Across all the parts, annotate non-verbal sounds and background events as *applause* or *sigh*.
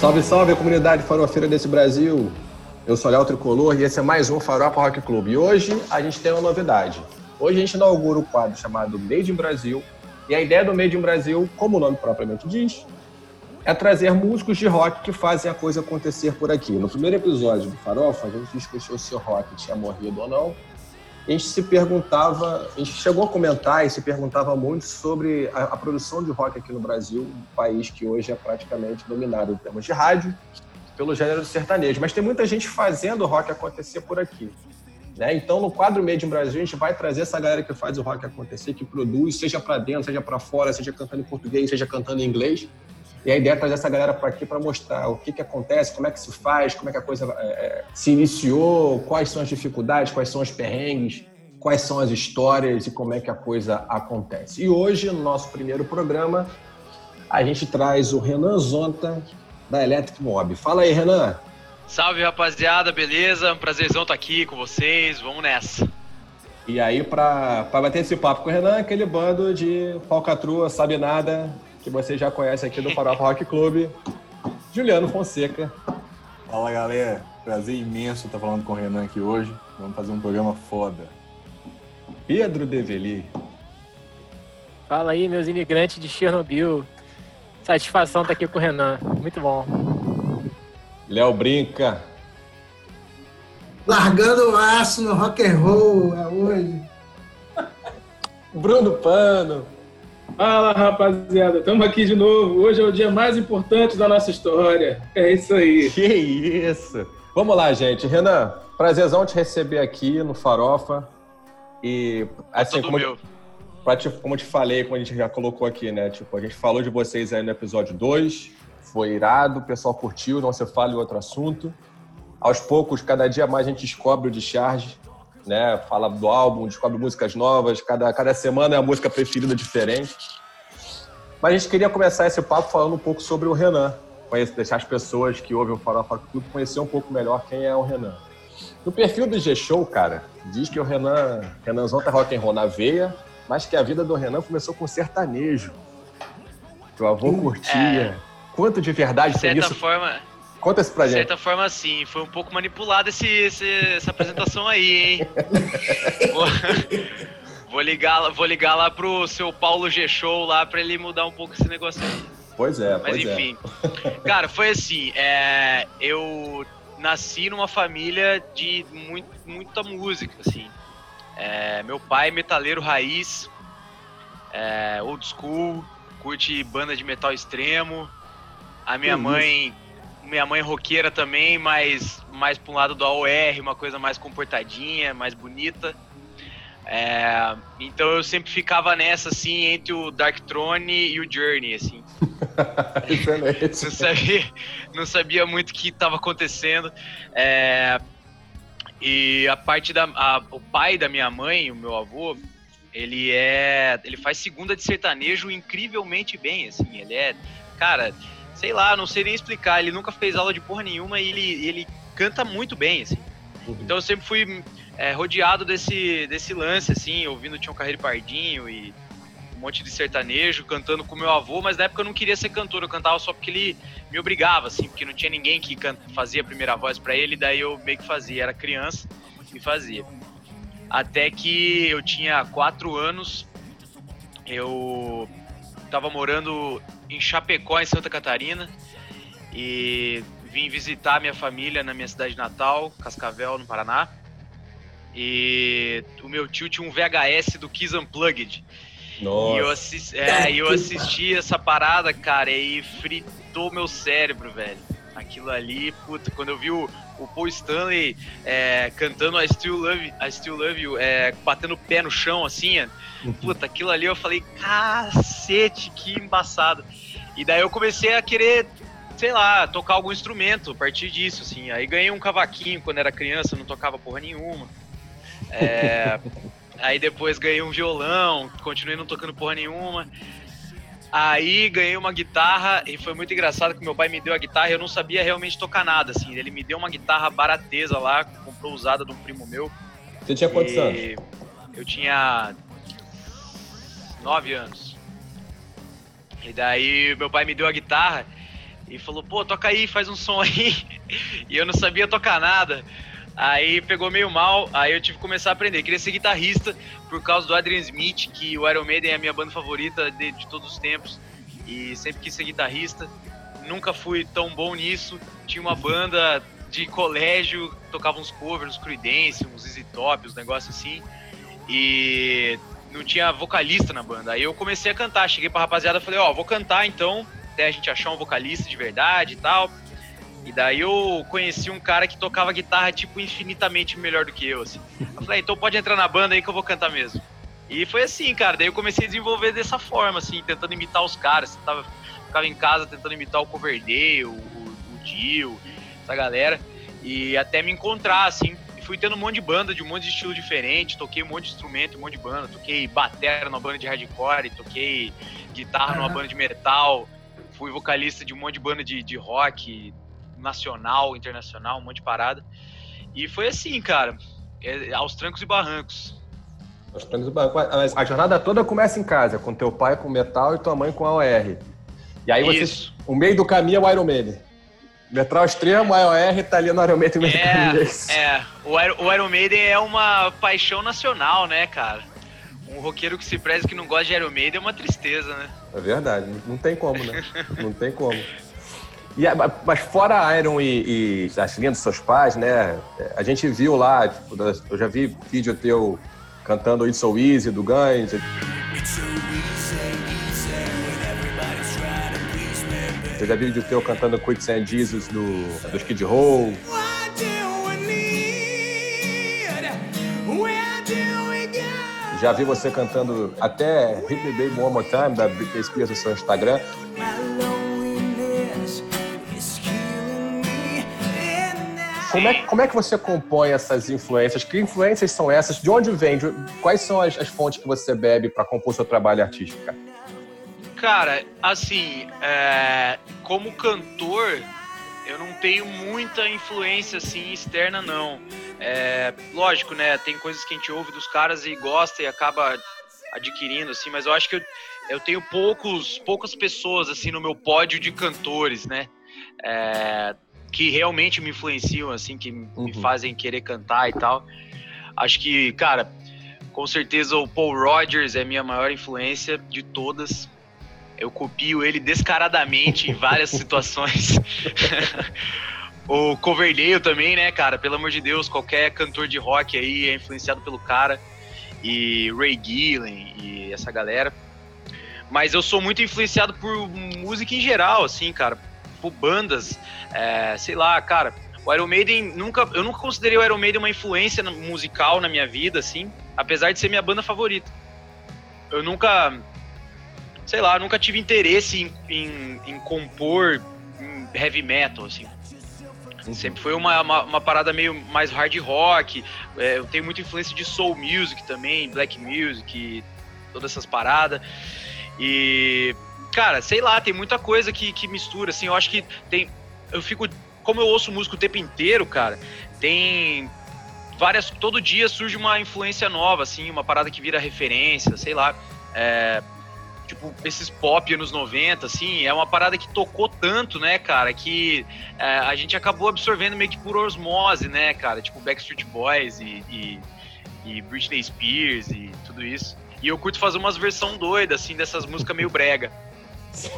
Salve, salve, comunidade farofeira desse Brasil. Eu sou Léo Tricolor e esse é mais um Farofa Rock Club. E hoje a gente tem uma novidade. Hoje a gente inaugura o um quadro chamado Made in Brasil. E a ideia do Made in Brasil, como o nome propriamente diz, é trazer músicos de rock que fazem a coisa acontecer por aqui. No primeiro episódio do Farofa, a gente discutiu se o rock tinha morrido ou não. A gente se perguntava, a gente chegou a comentar e se perguntava muito sobre a, a produção de rock aqui no Brasil, um país que hoje é praticamente dominado em termos de rádio pelo gênero sertanejo. Mas tem muita gente fazendo rock acontecer por aqui. Né? Então, no quadro Made in Brasil, a gente vai trazer essa galera que faz o rock acontecer, que produz, seja para dentro, seja para fora, seja cantando em português, seja cantando em inglês. E a ideia é trazer essa galera para aqui para mostrar o que, que acontece, como é que se faz, como é que a coisa é, se iniciou, quais são as dificuldades, quais são os perrengues, quais são as histórias e como é que a coisa acontece. E hoje, no nosso primeiro programa, a gente traz o Renan Zonta, da Electric Mob. Fala aí, Renan. Salve, rapaziada, beleza? Um prazerzão estar aqui com vocês, vamos nessa. E aí, para bater esse papo com o Renan, aquele bando de falcatrua, sabe nada, que você já conhece aqui do Farofa Rock Club, Juliano Fonseca. Fala galera, prazer imenso estar falando com o Renan aqui hoje. Vamos fazer um programa foda. Pedro Develi. Fala aí, meus imigrantes de Chernobyl. Satisfação estar aqui com o Renan. Muito bom. Léo Brinca. Largando o aço no rock and roll é hoje. Bruno Pano. Fala rapaziada, estamos aqui de novo. Hoje é o dia mais importante da nossa história. É isso aí. Que isso! Vamos lá, gente. Renan, prazerzão te receber aqui no Farofa. E assim, como, meu. Te, como eu te falei, como a gente já colocou aqui, né? Tipo, a gente falou de vocês aí no episódio 2, foi irado, o pessoal curtiu, não se fala em outro assunto. Aos poucos, cada dia mais a gente descobre o Discharge, né? Fala do álbum, descobre músicas novas, cada, cada semana é a música preferida diferente. Mas a gente queria começar esse papo falando um pouco sobre o Renan, conhecer, deixar as pessoas que ouvem o Farofa Clube conhecer um pouco melhor quem é o Renan. No perfil do G-Show, cara, diz que o Renan, Renanzão tá rock and roll na veia, mas que a vida do Renan começou com sertanejo. Que o avô curtia. É, Quanto de verdade de certa isso? forma, Conta isso pra gente. De certa forma, sim. Foi um pouco manipulada essa apresentação aí, hein? *laughs* vou, vou, ligar, vou ligar lá pro seu Paulo G-Show lá pra ele mudar um pouco esse negócio aí. Pois é, Mas pois enfim. É. Cara, foi assim. É, eu nasci numa família de muito, muita música, assim. É, meu pai, metaleiro raiz, é, old school, curte banda de metal extremo. A minha mãe, minha mãe roqueira também, mas mais para um lado do AOR, uma coisa mais comportadinha, mais bonita. É, então eu sempre ficava nessa, assim, entre o Dark Throne e o Journey, assim. *laughs* não, sabia, não sabia muito o que estava acontecendo. É, e a parte da. A, o pai da minha mãe, o meu avô, ele é. Ele faz segunda de sertanejo incrivelmente bem, assim. Ele é. Cara, sei lá, não sei nem explicar. Ele nunca fez aula de porra nenhuma e ele, ele canta muito bem, assim. Uhum. Então eu sempre fui é, rodeado desse, desse lance, assim, ouvindo Tião Carreiro Pardinho e um monte de sertanejo, cantando com meu avô, mas na época eu não queria ser cantor, eu cantava só porque ele me obrigava, assim, porque não tinha ninguém que fazia a primeira voz para ele, daí eu meio que fazia, era criança e fazia. Até que eu tinha quatro anos, eu tava morando em Chapecó, em Santa Catarina, e vim visitar minha família na minha cidade natal, Cascavel, no Paraná. E o meu tio tinha um VHS do Kiss Unplugged. Nossa. E eu, assisti, é, eu assisti essa parada, cara, e fritou meu cérebro, velho. Aquilo ali, puta, quando eu vi o, o Paul Stanley é, cantando I Still Love, I Still Love You, é, batendo o pé no chão, assim, uhum. puta, aquilo ali eu falei, cacete, que embaçado. E daí eu comecei a querer, sei lá, tocar algum instrumento a partir disso, assim. Aí ganhei um cavaquinho quando era criança, não tocava porra nenhuma. É, *laughs* Aí depois ganhei um violão, continuei não tocando porra nenhuma. Aí ganhei uma guitarra e foi muito engraçado que meu pai me deu a guitarra e eu não sabia realmente tocar nada, assim. Ele me deu uma guitarra barateza lá, comprou usada de um primo meu. Você tinha quantos anos? Eu tinha nove anos. E daí meu pai me deu a guitarra e falou, pô, toca aí, faz um som aí. *laughs* E eu não sabia tocar nada. Aí pegou meio mal, aí eu tive que começar a aprender. Queria ser guitarrista por causa do Adrian Smith, que o Iron Maiden é a minha banda favorita de, de todos os tempos. E sempre quis ser guitarrista. Nunca fui tão bom nisso. Tinha uma banda de colégio, tocava uns covers, uns Creedence, uns Easy Top, uns negócios assim. E não tinha vocalista na banda. Aí eu comecei a cantar, cheguei pra rapaziada e falei, ó, oh, vou cantar então, até a gente achar um vocalista de verdade e tal. E daí eu conheci um cara que tocava guitarra, tipo, infinitamente melhor do que eu, assim. Eu falei, então pode entrar na banda aí que eu vou cantar mesmo. E foi assim, cara. Daí eu comecei a desenvolver dessa forma, assim, tentando imitar os caras. Tava, ficava em casa tentando imitar o Coverdale, o, o, o Dio, essa galera. E até me encontrar, assim. E fui tendo um monte de banda, de um monte de estilo diferente. Toquei um monte de instrumento, um monte de banda. Toquei batera numa banda de hardcore, toquei guitarra numa banda de metal. Fui vocalista de um monte de banda de, de rock, nacional, internacional, um monte de parada. E foi assim, cara, é, aos trancos e barrancos. Aos trancos e barrancos. A jornada toda começa em casa, com teu pai com metal e tua mãe com AOR. E aí você, o meio do caminho é o Iron Maiden. Metal extremo, AOR, tá ali no Iron Maiden. É, é. O, Iron, o Iron Maiden é uma paixão nacional, né, cara? Um roqueiro que se preza que não gosta de Iron Maiden é uma tristeza, né? É verdade, não tem como, né? *laughs* não tem como. E, mas fora Iron e, e as linhas dos seus pais, né? A gente viu lá, tipo, eu já vi vídeo teu cantando It's So Easy do Guns. Eu já vi vídeo teu cantando Quits and Jesus do, do Skid Row. Já vi você cantando até Hit Me Baby One More Time, da Britney Spears no seu Instagram. Como é, como é que você compõe essas influências? Que influências são essas? De onde vem? De, quais são as, as, fontes que você bebe para compor seu trabalho artístico? Cara, assim, é, como cantor, eu não tenho muita influência assim externa, não. É, lógico, né? Tem coisas que a gente ouve dos caras e gosta e acaba adquirindo, assim, mas eu acho que eu, eu tenho poucos, poucas pessoas assim no meu pódio de cantores, né? É, que realmente me influenciam, assim, que uhum. me fazem querer cantar e tal. Acho que, cara, com certeza o Paul Rogers é minha maior influência de todas. Eu copio ele descaradamente em várias *laughs* situações. *laughs* o Coverdale também, né, cara? Pelo amor de Deus, qualquer cantor de rock aí é influenciado pelo cara. E Ray Gillen e essa galera. Mas eu sou muito influenciado por música em geral, assim, cara por bandas, é, sei lá, cara, o Iron Maiden nunca, eu nunca considerei o Iron Maiden uma influência musical na minha vida, assim, apesar de ser minha banda favorita. Eu nunca, sei lá, nunca tive interesse em, em, em compor heavy metal, assim. Uhum. Sempre foi uma, uma, uma, parada meio mais hard rock. É, eu tenho muita influência de soul music também, black music, todas essas paradas. E cara, sei lá, tem muita coisa que, que mistura, assim, eu acho que tem. Eu fico. Como eu ouço música o tempo inteiro, cara, tem várias. Todo dia surge uma influência nova, assim, uma parada que vira referência, sei lá. É, tipo, esses pop anos 90, assim, é uma parada que tocou tanto, né, cara, que é, a gente acabou absorvendo meio que por osmose, né, cara, tipo Backstreet Boys e, e, e Britney Spears e tudo isso. E eu curto fazer umas versão doida, assim, dessas músicas meio brega.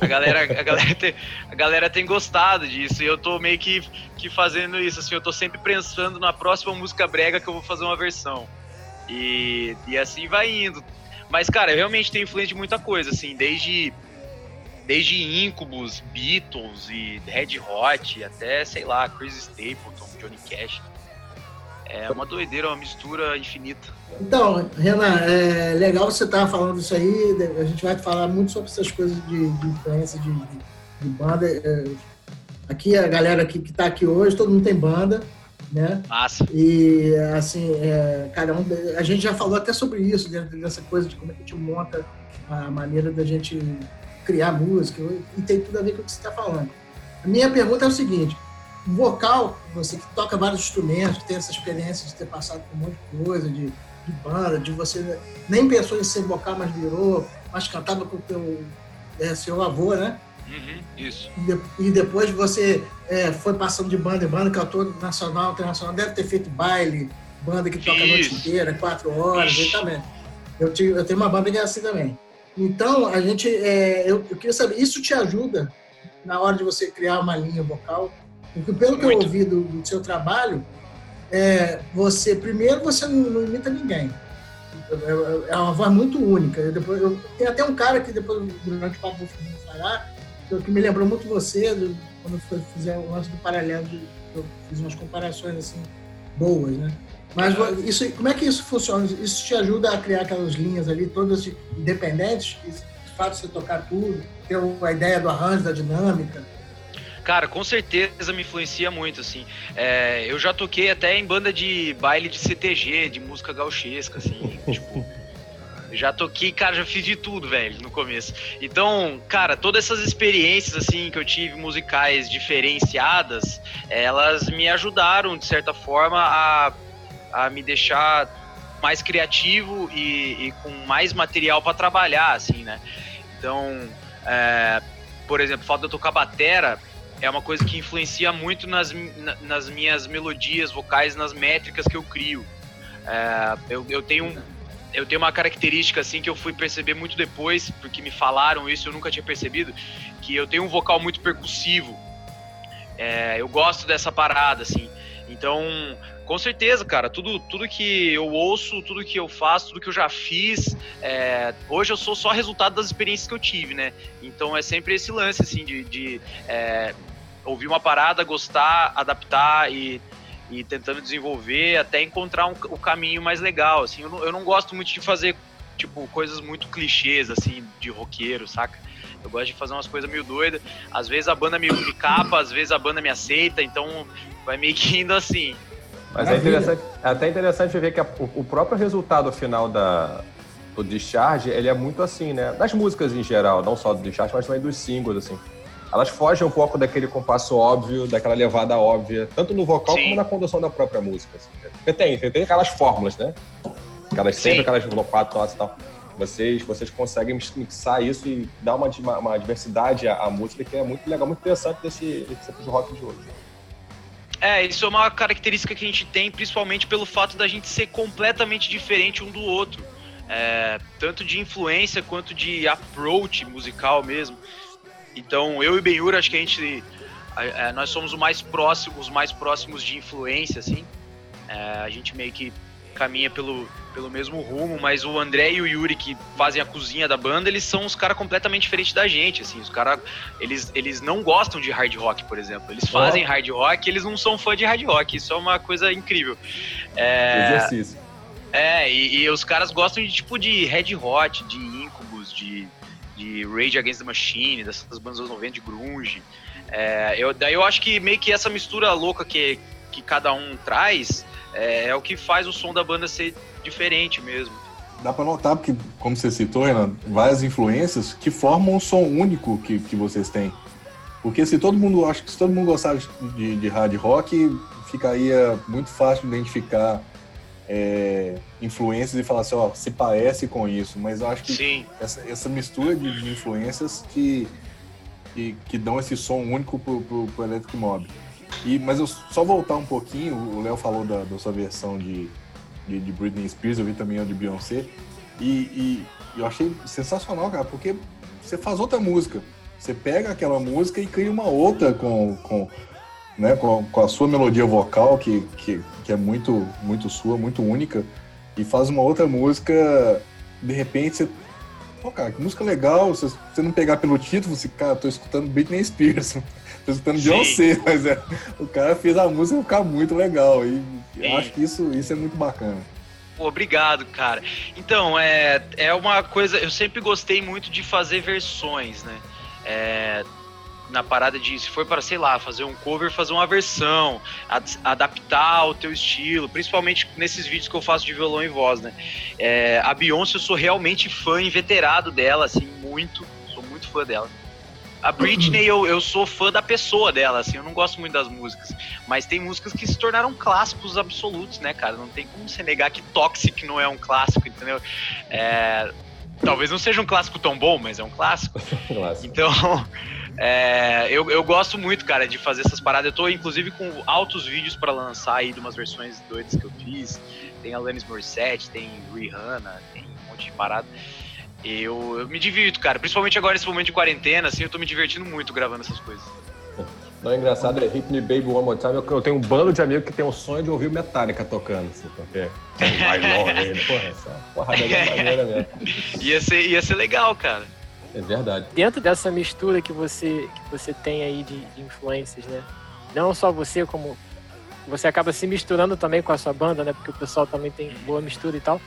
A galera, a, galera tem, a galera tem gostado disso e eu tô meio que, que fazendo isso, assim, eu tô sempre pensando na próxima música brega que eu vou fazer uma versão. E, e assim vai indo. Mas, cara, realmente tenho influência de muita coisa, assim, desde, desde Incubus, Beatles e Red Hot, até, sei lá, Chris Stapleton, Johnny Cash. É uma doideira, uma mistura infinita. Então, Renan, é legal você estar falando isso aí. A gente vai falar muito sobre essas coisas de, de influência de, de, banda. É, aqui, a galera que está aqui hoje, todo mundo tem banda, né? Massa. E, assim, é, cada um. A gente já falou até sobre isso, dentro dessa coisa de como é que a gente monta a maneira da gente criar música, e tem tudo a ver com o que você está falando. A minha pergunta é o seguinte: vocal, você que toca vários instrumentos, que tem essa experiência de ter passado por um monte de coisa, de, de banda, de você nem pensou em ser vocal, mas virou, mas cantava com o teu, é seu avô, né? Uhum, isso. E, de- e depois você é, foi passando de banda em banda, cantor nacional, internacional, deve ter feito baile, banda que toca a noite Isso. inteira, quatro horas, Ixi. exatamente. Eu, tive- eu tenho uma banda que é assim também. Então, a gente, é, eu, eu queria saber, isso te ajuda na hora de você criar uma linha vocal? Porque pelo que eu Muito. ouvi do, do seu trabalho, é, você, primeiro, você não, não imita ninguém. É- É uma voz muito única. Eu depois, eu, tem até um cara que depois, durante o papo, eu fui falar, que, me lembrou muito você, do- quando foi, fizer o lance do paralelo, de- eu fiz umas comparações assim, boas, né? Mas isso, como é que isso funciona? Isso te ajuda a criar aquelas linhas ali, todas de- independentes? que De fato, você tocar tudo, ter a ideia do arranjo, da dinâmica. Cara, com certeza me influencia muito, assim. É, eu já toquei até em banda de baile de CTG, de música gauchesca, assim, *laughs* tipo. Já toquei, cara, já fiz de tudo, velho, no começo. Então, cara, todas essas experiências, assim, que eu tive musicais diferenciadas, elas me ajudaram, de certa forma, a, a me deixar mais criativo e, e com mais material para trabalhar, assim, né? Então, é, por exemplo, o fato de eu tocar batera é uma coisa que influencia muito nas, nas minhas melodias vocais, nas métricas que eu crio. É, eu, eu tenho eu tenho uma característica assim que eu fui perceber muito depois, porque me falaram isso, eu nunca tinha percebido, que eu tenho um vocal muito percussivo. É, eu gosto dessa parada, assim. Então, com certeza, cara, tudo, tudo que eu ouço, tudo que eu faço, tudo que eu já fiz, é, hoje eu sou só resultado das experiências que eu tive, né? Então é sempre esse lance, assim, de, de, é, ouvir uma parada, gostar, adaptar e, e tentando desenvolver até encontrar um, o caminho mais legal, assim. Eu não, eu não gosto muito de fazer, tipo, coisas muito clichês, assim, de roqueiro, saca? Eu gosto de fazer umas coisas meio doidas. Às vezes a banda me, me capa, às vezes a banda me aceita, então vai meio que indo assim. Mas é, interessante, é até interessante ver que a- o, o próprio resultado final da, do Discharge, ele é muito assim, né? Das músicas em geral, não só do Discharge, mas também dos singles, assim. Elas fogem um pouco daquele compasso óbvio, daquela levada óbvia, tanto no vocal Sim. como na condução da própria música. Assim. Porque tem, tem, tem aquelas fórmulas, né? Aquelas sempre Sim. aquelas quatro notas e tal. Vocês, vocês conseguem mixar isso e dar uma, uma, diversidade à, à música que é muito legal, muito interessante desse, desse de rock de hoje. É, isso é uma característica que a gente tem, principalmente pelo fato da gente ser completamente diferente um do outro. É, tanto de influência quanto de approach musical mesmo. Então, eu e Benhur, acho que a gente. a- é, nós somos mais próximo, os mais próximos de influência, assim. É, a gente meio que caminha pelo, pelo mesmo rumo, mas o André e o Yuri, que fazem a cozinha da banda, eles são os caras completamente diferentes da gente, assim. Os caras, eles, eles não gostam de hard rock, por exemplo. Eles fazem hard rock, eles não são fã de hard rock. Isso é uma coisa incrível. É, Exercício. é, e, e os caras gostam de tipo de Red Hot, de, de Rage Against the Machine, dessas bandas dos 90 de grunge. É, eu, daí eu acho que meio que essa mistura louca que, que cada um traz é, é o que faz o som da banda ser diferente mesmo. Dá pra notar, porque, como você citou, Renan, várias influências que formam um som único que, que vocês têm. Porque se todo mundo, acho que se todo mundo gostasse de, de hard rock, ficaria muito fácil de identificar é, influências e falar assim, ó, se parece com isso. Mas eu acho que Sim, essa, essa mistura de, de influências que, que, que dão esse som único pro, pro, pro Electric Mob. E, mas eu só voltar um pouquinho, o Léo falou da, da sua versão de, de, de Britney Spears, eu vi também a de Beyoncé, e, e eu achei sensacional, cara, porque você faz outra música. Você pega aquela música e cria uma outra com, com, né, com, com a sua melodia vocal, que, que, que é muito, muito sua, muito única, e faz uma outra música, de repente você. Pô, cara, que música legal, se você não pegar pelo título, você, cara, tô escutando Britney Spears, *laughs* tô escutando Sim. Beyoncé, mas é, o cara fez a música ficar muito legal, e eu Sim. acho que isso, isso é muito bacana. Pô, obrigado, cara. Então, é, é uma coisa. Eu sempre gostei muito de fazer versões, né? É, na parada de, se for para, sei lá, fazer um cover, fazer uma versão, ad- adaptar ao teu estilo, principalmente nesses vídeos que eu faço de violão e voz, né? É, a Beyoncé, eu sou realmente fã inveterado dela, assim, muito. Sou muito fã dela. A Britney, eu, eu sou fã da pessoa dela, assim, eu não gosto muito das músicas. Mas tem músicas que se tornaram clássicos absolutos, né, cara? Não tem como você negar que Toxic não é um clássico, entendeu? É, talvez não seja um clássico tão bom, mas é um clássico. *laughs* Clássico. Então, é, eu, eu gosto muito, cara, de fazer essas paradas. Eu tô, inclusive, com altos vídeos pra lançar aí de umas versões doidas que eu fiz. Tem Alanis Morissette, tem Rihanna, tem um monte de parada. Eu, eu me divirto, cara. Principalmente agora nesse momento de quarentena, assim, eu tô me divertindo muito gravando essas coisas. Não, é engraçado, é Hit Me Baby One More Time. Eu, tenho um bando de amigos que tem o sonho de ouvir o Metallica tocando, assim, porque mais longe ainda. Porra, essa porrada é maneira mesmo. Ia ser, ia ser legal, cara. É verdade. Dentro dessa mistura que você, que você tem aí de, de influências, né? Não só você, como você acaba se misturando também com a sua banda, né? Porque o pessoal também tem boa mistura e tal.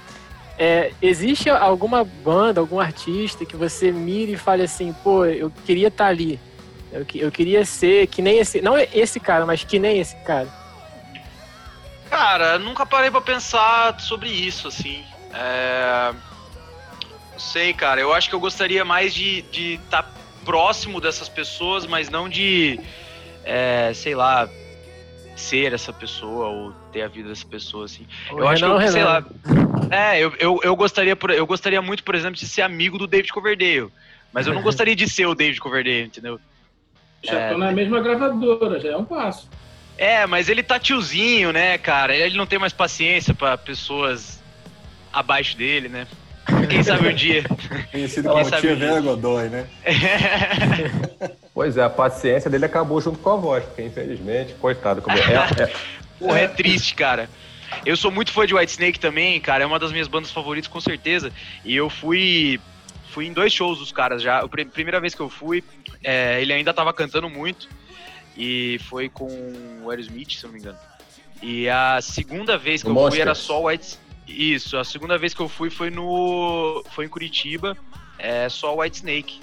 É, existe alguma banda, algum artista que você mire e fale assim, pô, eu queria estar ali. Eu, eu queria ser que nem esse. Não esse cara, mas que nem esse cara. Cara, nunca parei pra pensar sobre isso, assim. É... Não sei, cara. Eu acho que eu gostaria mais de estar próximo dessas pessoas, mas não de, é, sei lá, ser essa pessoa ou ter a vida dessa pessoa, assim. O eu acho que, Renan, eu, sei Renan. lá. É, eu, eu, eu, gostaria, por- eu gostaria muito, por exemplo, de ser amigo do David Coverdale. Mas eu não *laughs* gostaria de ser o David Coverdale, entendeu? Já É. tô na mesma gravadora, já é um passo. É, mas ele tá tiozinho, né, cara? Ele não tem mais paciência pra pessoas abaixo dele, né? *laughs* Quem sabe um dia. Conhecido Ela como Tia disso. Vera Godoy, né? *laughs* Pois é, a paciência dele acabou junto com a voz, porque infelizmente, coitado. Como é, é- *laughs* Porra, é triste, cara. Eu sou muito fã de Whitesnake também, cara. É uma das minhas bandas favoritas, com certeza. E eu fui. Fui em dois shows dos caras já. A pri- primeira vez que eu fui, é, ele ainda tava cantando muito. E foi com o Aerosmith, se eu não me engano. E a segunda vez que O eu fui Monsters. era só o White. Isso, a segunda vez que eu fui foi no. Foi em Curitiba, é só o Whitesnake.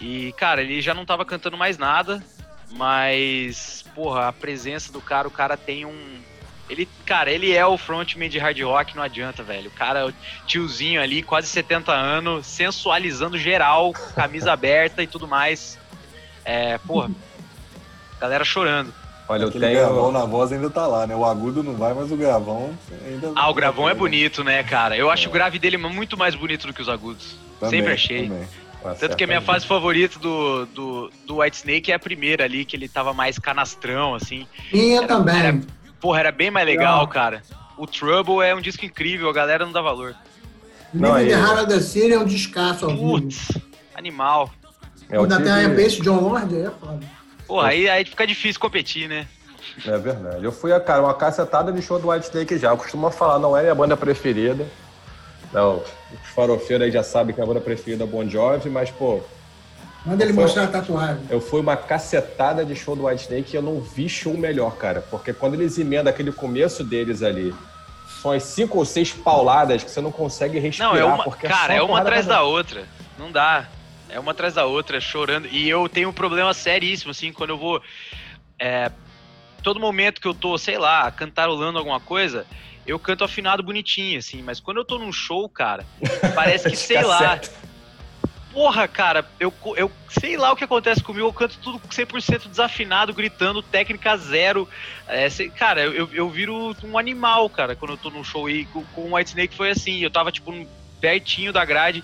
E, cara, ele já não tava cantando mais nada, mas, porra, a presença do cara, o cara tem um. Ele, cara, ele é o frontman de hard rock, não adianta, velho. O cara, o tiozinho ali, quase 70 anos, sensualizando geral, camisa *laughs* aberta e tudo mais. É, porra, galera chorando. Olha, eu Aquele gravão tenho. na voz ainda tá lá, né? O agudo não vai, mas o gravão ainda. Ah, o gravão é bonito, né, cara? Eu acho o grave dele muito mais bonito do que os agudos. Também, Sempre achei. também. Tá Tanto que a minha fase favorita do, do, do White Snake é a primeira ali, que ele tava mais canastrão, assim. Minha Era- também. era- Porra, era bem mais legal, cara. O Trouble é um disco incrível, a galera não dá valor. Não, Living the aí- Heart of the City é um descasso ao. Putz, animal. É, até tive- a Pace John Lord aí é foda. Porra, aí, aí fica difícil competir, né? É verdade. Eu fui, cara, uma cacetada de show do White Snake já. Eu costumo falar, não é minha banda preferida. Não, os farofeiros aí já sabem que a banda preferida é Bon Jovi, mas, pô, Manda ele mostrar a tatuagem. eu fui uma cacetada de show do White Snake e eu não vi show melhor, cara. Porque quando eles emendam aquele começo deles ali, são as cinco ou seis pauladas que você não consegue respirar. Não, é uma. porque Cara, só é uma atrás da outra. Não dá. É uma atrás da outra, chorando. E eu tenho um problema seríssimo, assim, quando eu vou. é, todo momento que eu tô, sei lá, cantarolando alguma coisa, eu canto afinado bonitinho, assim. Mas quando eu tô num show, cara, parece que, *laughs* sei lá. Porra, cara, eu, eu sei lá o que acontece comigo, eu canto tudo 100% desafinado, gritando, técnica zero. É, cara, eu, eu, eu viro um animal, cara, quando eu tô num show. E com, com o White Snake foi assim, eu tava, tipo, pertinho da grade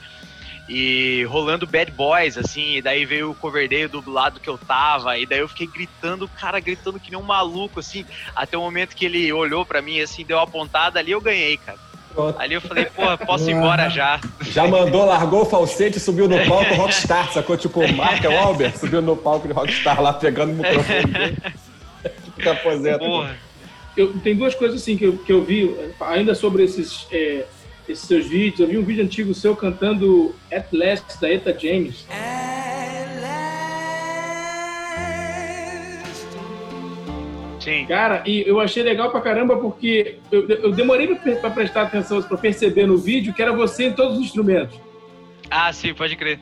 e rolando Bad Boys, assim, e daí veio o Coverdale do lado que eu tava, e daí eu fiquei gritando, cara, gritando que nem um maluco, assim, até o momento que ele olhou pra mim, assim, deu uma pontada, ali eu ganhei, cara. Pronto. Ali eu falei, porra, posso ir embora já. Já mandou, largou o falsete e subiu no palco Rockstar, sacou? Tipo, o Mark Wahlberg subiu no palco de Rockstar lá, pegando o microfone dele. *laughs* Tipo, que aposenta. Porra. Eu, tem duas coisas assim que eu, que eu vi, ainda sobre esses, é, esses seus vídeos. Eu vi um vídeo antigo seu cantando At Last, da Eta James. Sim. Cara, e eu achei legal pra caramba porque eu, eu demorei pra, pra prestar atenção, pra perceber no vídeo que era você em todos os instrumentos. Ah, sim, pode crer.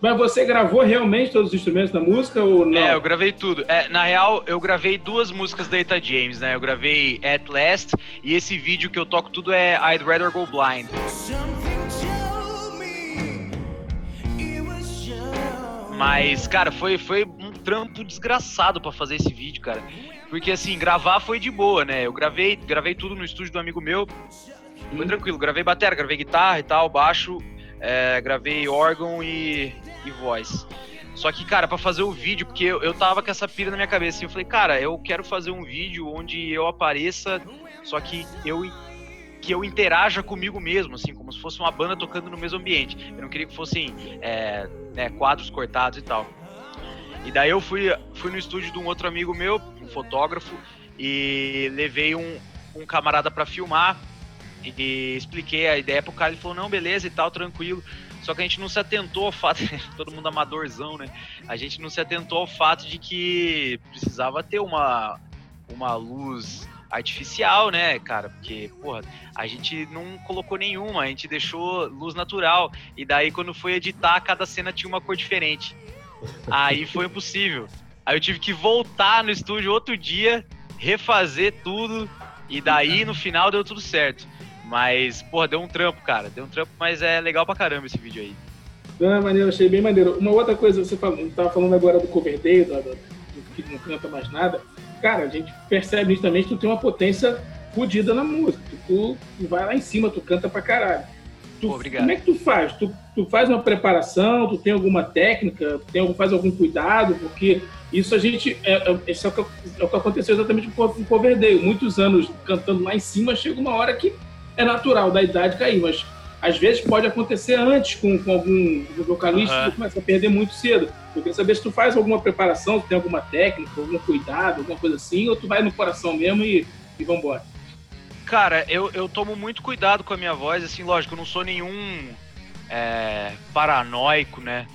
Mas você gravou realmente todos os instrumentos da música ou não? É, eu gravei tudo. É, na real, eu gravei duas músicas da Eta James, né? Eu gravei At Last e esse vídeo que eu toco tudo é I'd Rather Go Blind. Mas, cara, foi, foi um trampo desgraçado pra fazer esse vídeo, cara. Porque, assim, gravar foi de boa, né? Eu gravei, gravei tudo no estúdio do amigo meu. Foi tranquilo. Gravei bateria, gravei guitarra e tal, baixo. É, gravei órgão e, e voz. Só que, cara, para fazer o vídeo, porque eu, eu tava com essa pira na minha cabeça, assim, eu falei, cara, eu quero fazer um vídeo onde eu apareça, só que eu que eu interaja comigo mesmo, assim, como se fosse uma banda tocando no mesmo ambiente. Eu não queria que fossem é, né, quadros cortados e tal. E daí eu fui, fui no estúdio de um outro amigo meu, um fotógrafo, e levei um, um camarada para filmar e expliquei a ideia pro cara, ele falou, não, beleza e tal, tranquilo. Só que a gente não se atentou ao fato, *laughs* todo mundo amadorzão, né? A gente não se atentou ao fato de que precisava ter uma, uma luz artificial, né, cara? Porque, porra, a gente não colocou nenhuma, a gente deixou luz natural. E daí, quando foi editar, cada cena tinha uma cor diferente. Aí foi impossível. Aí eu tive que voltar no estúdio outro dia, refazer tudo. E daí, no final, deu tudo certo. Mas, porra, deu um trampo, cara. Deu um trampo, mas é legal pra caramba esse vídeo aí. Não, é maneiro, achei bem maneiro. Uma outra coisa, você falou, tava falando agora do Coverdale, do, do, que não canta mais nada cara, a gente percebe nitidamente que tu tem uma potência fodida na música. Tu, tu, vai lá em cima, tu canta pra caralho. Tu, Obrigado. Como é que tu faz? Tu, tu faz uma preparação, tu tem alguma técnica, tu tem faz algum cuidado, porque isso a gente. É, é, isso é, o, que, é o que aconteceu exatamente com o Coverdale. Muitos anos cantando lá em cima, chega uma hora que é natural da idade cair, mas às vezes pode acontecer antes com, com algum vocalista, uhum. tu começa a perder muito cedo. Eu queria saber se tu faz alguma preparação, se tem alguma técnica, algum cuidado, alguma coisa assim, ou tu vai no coração mesmo e, e vambora. Cara, eu, eu tomo muito cuidado com a minha voz, assim, lógico, eu não sou nenhum é, paranoico, né?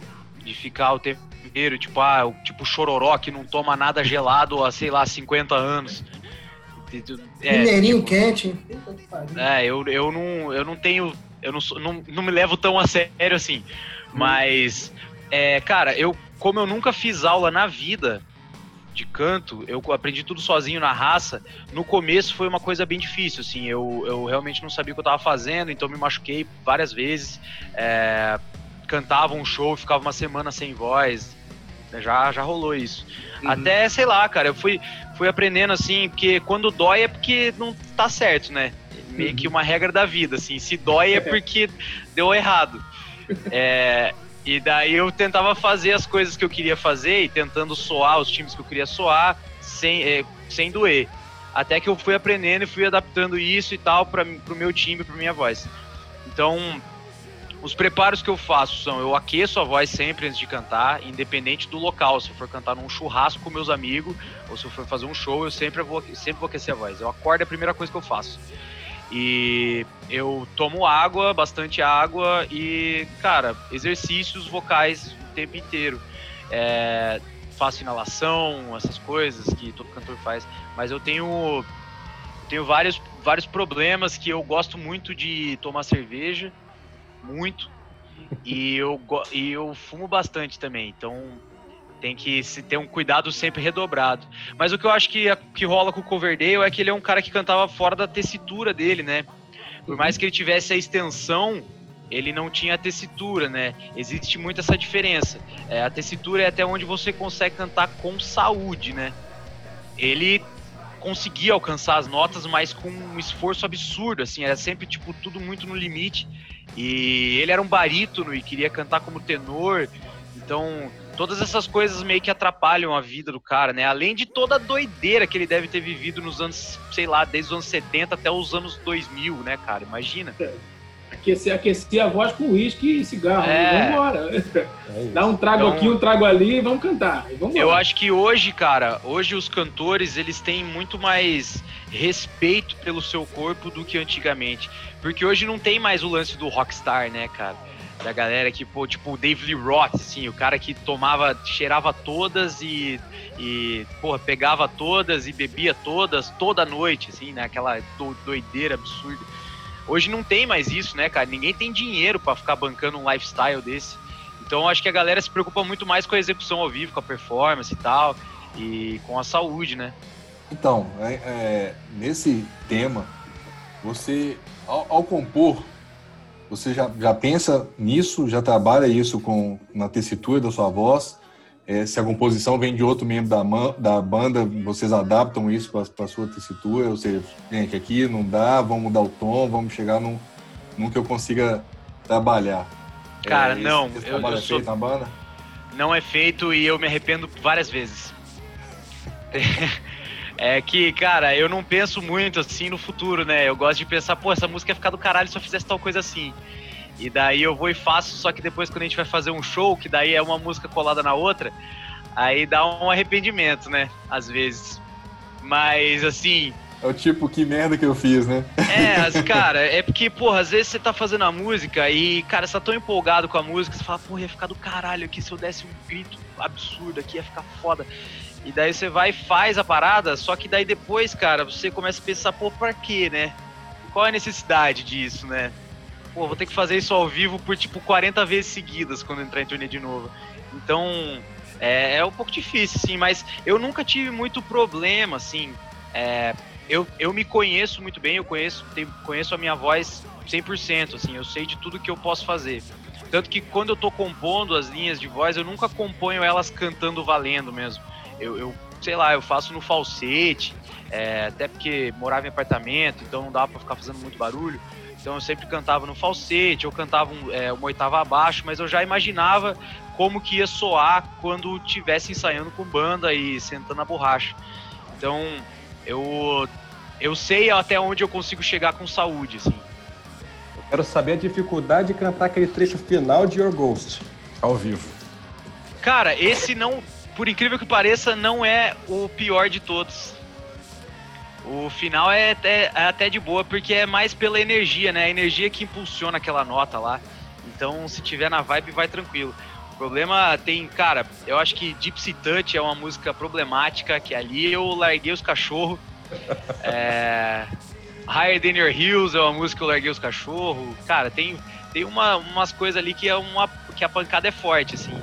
De ficar o tempo inteiro, tipo, ah, tipo chororó que não toma nada gelado há, sei lá, 50 anos. É, Mineirinho tipo, quente. É, eu, eu, não, eu não tenho. Eu não, não, não me levo tão a sério assim. Mas, é, cara, eu como eu nunca fiz aula na vida de canto, eu aprendi tudo sozinho na raça. No começo foi uma coisa bem difícil, assim, eu, eu realmente não sabia o que eu estava fazendo, então me machuquei várias vezes. É, cantava um show, ficava uma semana sem voz. Já, já rolou isso. Uhum. Até, sei lá, cara, eu fui, fui aprendendo assim, porque quando dói é porque não tá certo, né? Meio uhum. que uma regra da vida, assim. Se dói é *laughs* porque deu errado. É, e daí eu tentava fazer as coisas que eu queria fazer e tentando soar os times que eu queria soar sem, é, sem doer. Até que eu fui aprendendo e fui adaptando isso e tal para o meu time, para minha voz. Então, os preparos que eu faço são: eu aqueço a voz sempre antes de cantar, independente do local. Se eu for cantar num churrasco com meus amigos ou se eu for fazer um show, eu sempre vou, sempre vou aquecer a voz. Eu acordo é a primeira coisa que eu faço. E eu tomo água, bastante água e, cara, exercícios vocais o tempo inteiro. É, faço inalação, essas coisas que todo cantor faz, mas eu tenho tenho vários, vários problemas que eu gosto muito de tomar cerveja, muito, e eu, e eu fumo bastante também, então tem que se ter um cuidado sempre redobrado. Mas o que eu acho que, que rola com o Coverdale é que ele é um cara que cantava fora da tessitura dele, né? Por mais que ele tivesse a extensão, ele não tinha a tessitura, né? Existe muito essa diferença. É, a tessitura é até onde você consegue cantar com saúde, né? Ele conseguia alcançar as notas, mas com um esforço absurdo, assim, era sempre tipo tudo muito no limite. E ele era um barítono e queria cantar como tenor, então todas essas coisas meio que atrapalham a vida do cara, né? Além de toda a doideira que ele deve ter vivido nos anos, sei lá, desde os anos 70 até os anos 2000, né, cara? Imagina. É. Aquecer, aquecer a voz com uísque e cigarro. É. Vamos embora. É Dá um trago então, aqui, um trago ali e vamos cantar. Vamos eu acho que hoje, cara, hoje os cantores, eles têm muito mais respeito pelo seu corpo do que antigamente. Porque hoje não tem mais o lance do rockstar, né, cara? da galera que, pô, tipo o Dave Lee Roth, assim, o cara que tomava, cheirava todas e, e porra, pegava todas e bebia todas toda noite, assim, né? Aquela doideira absurda. Hoje não tem mais isso, né, cara? Ninguém tem dinheiro para ficar bancando um lifestyle desse. Então acho que a galera se preocupa muito mais com a execução ao vivo, com a performance e tal, e com a saúde, né? Então, é, é, nesse tema, você, ao, ao compor você já, já pensa nisso, já trabalha isso com na tessitura da sua voz? É, se a composição vem de outro membro da, man, da banda, vocês adaptam isso para a sua tessitura? Ou seja, gente, aqui não dá, vamos mudar o tom, vamos chegar num, num que eu consiga trabalhar. Cara, É, esse- não, esse eu- eu é sou- feito na banda? Não é feito e eu me arrependo várias vezes. *laughs* É que, cara, eu não penso muito assim no futuro, né? Eu gosto de pensar, pô, essa música ia ficar do caralho se eu fizesse tal coisa assim. E daí eu vou e faço, só que depois quando a gente vai fazer um show, que daí é uma música colada na outra, aí dá um arrependimento, né? Às vezes. Mas assim, É o tipo, que merda que eu fiz, né? é, *laughs* as- cara, é porque, porra, às vezes você tá fazendo a música e, cara, você tá tão empolgado com a música, você fala, porra, ia ficar do caralho aqui se eu desse um grito absurdo aqui, ia ficar foda. E daí você vai e faz a parada, só que daí depois, cara, você começa a pensar, pô, pra quê, né? Qual é a necessidade disso, né? Pô, vou ter que fazer isso ao vivo por, tipo, 40 vezes seguidas quando entrar em turnê de novo. Então, é, é um pouco difícil, sim, mas eu nunca tive muito problema, assim. É, eu, eu me conheço muito bem, eu conheço, conheço a minha voz 100%, assim, eu sei de tudo que eu posso fazer. Tanto que quando eu tô compondo as linhas de voz, eu nunca componho elas cantando valendo mesmo. Eu, eu sei lá, eu faço no falsete, é, até porque morava em apartamento, então não dava pra ficar fazendo muito barulho. Então eu sempre cantava no falsete, eu cantava um, é, uma oitava abaixo, mas eu já imaginava como que ia soar quando tivesse ensaiando com banda e sentando a borracha. Então eu eu sei até onde eu consigo chegar com saúde, assim. Quero saber a dificuldade de cantar aquele trecho final de Your Ghost ao vivo. Cara, esse não, por incrível que pareça, não é o pior de todos. O final é até, é até de boa, porque é mais pela energia, né? A energia que impulsiona aquela nota lá. Então, se tiver na vibe, vai tranquilo. O problema tem, cara, eu acho que Gypsy Touch é uma música problemática, que ali eu larguei os cachorros. *laughs* É... Higher Than Your Hills é uma música que eu larguei os cachorros. Cara, tem, tem uma, umas coisas ali que é uma que a pancada é forte, assim.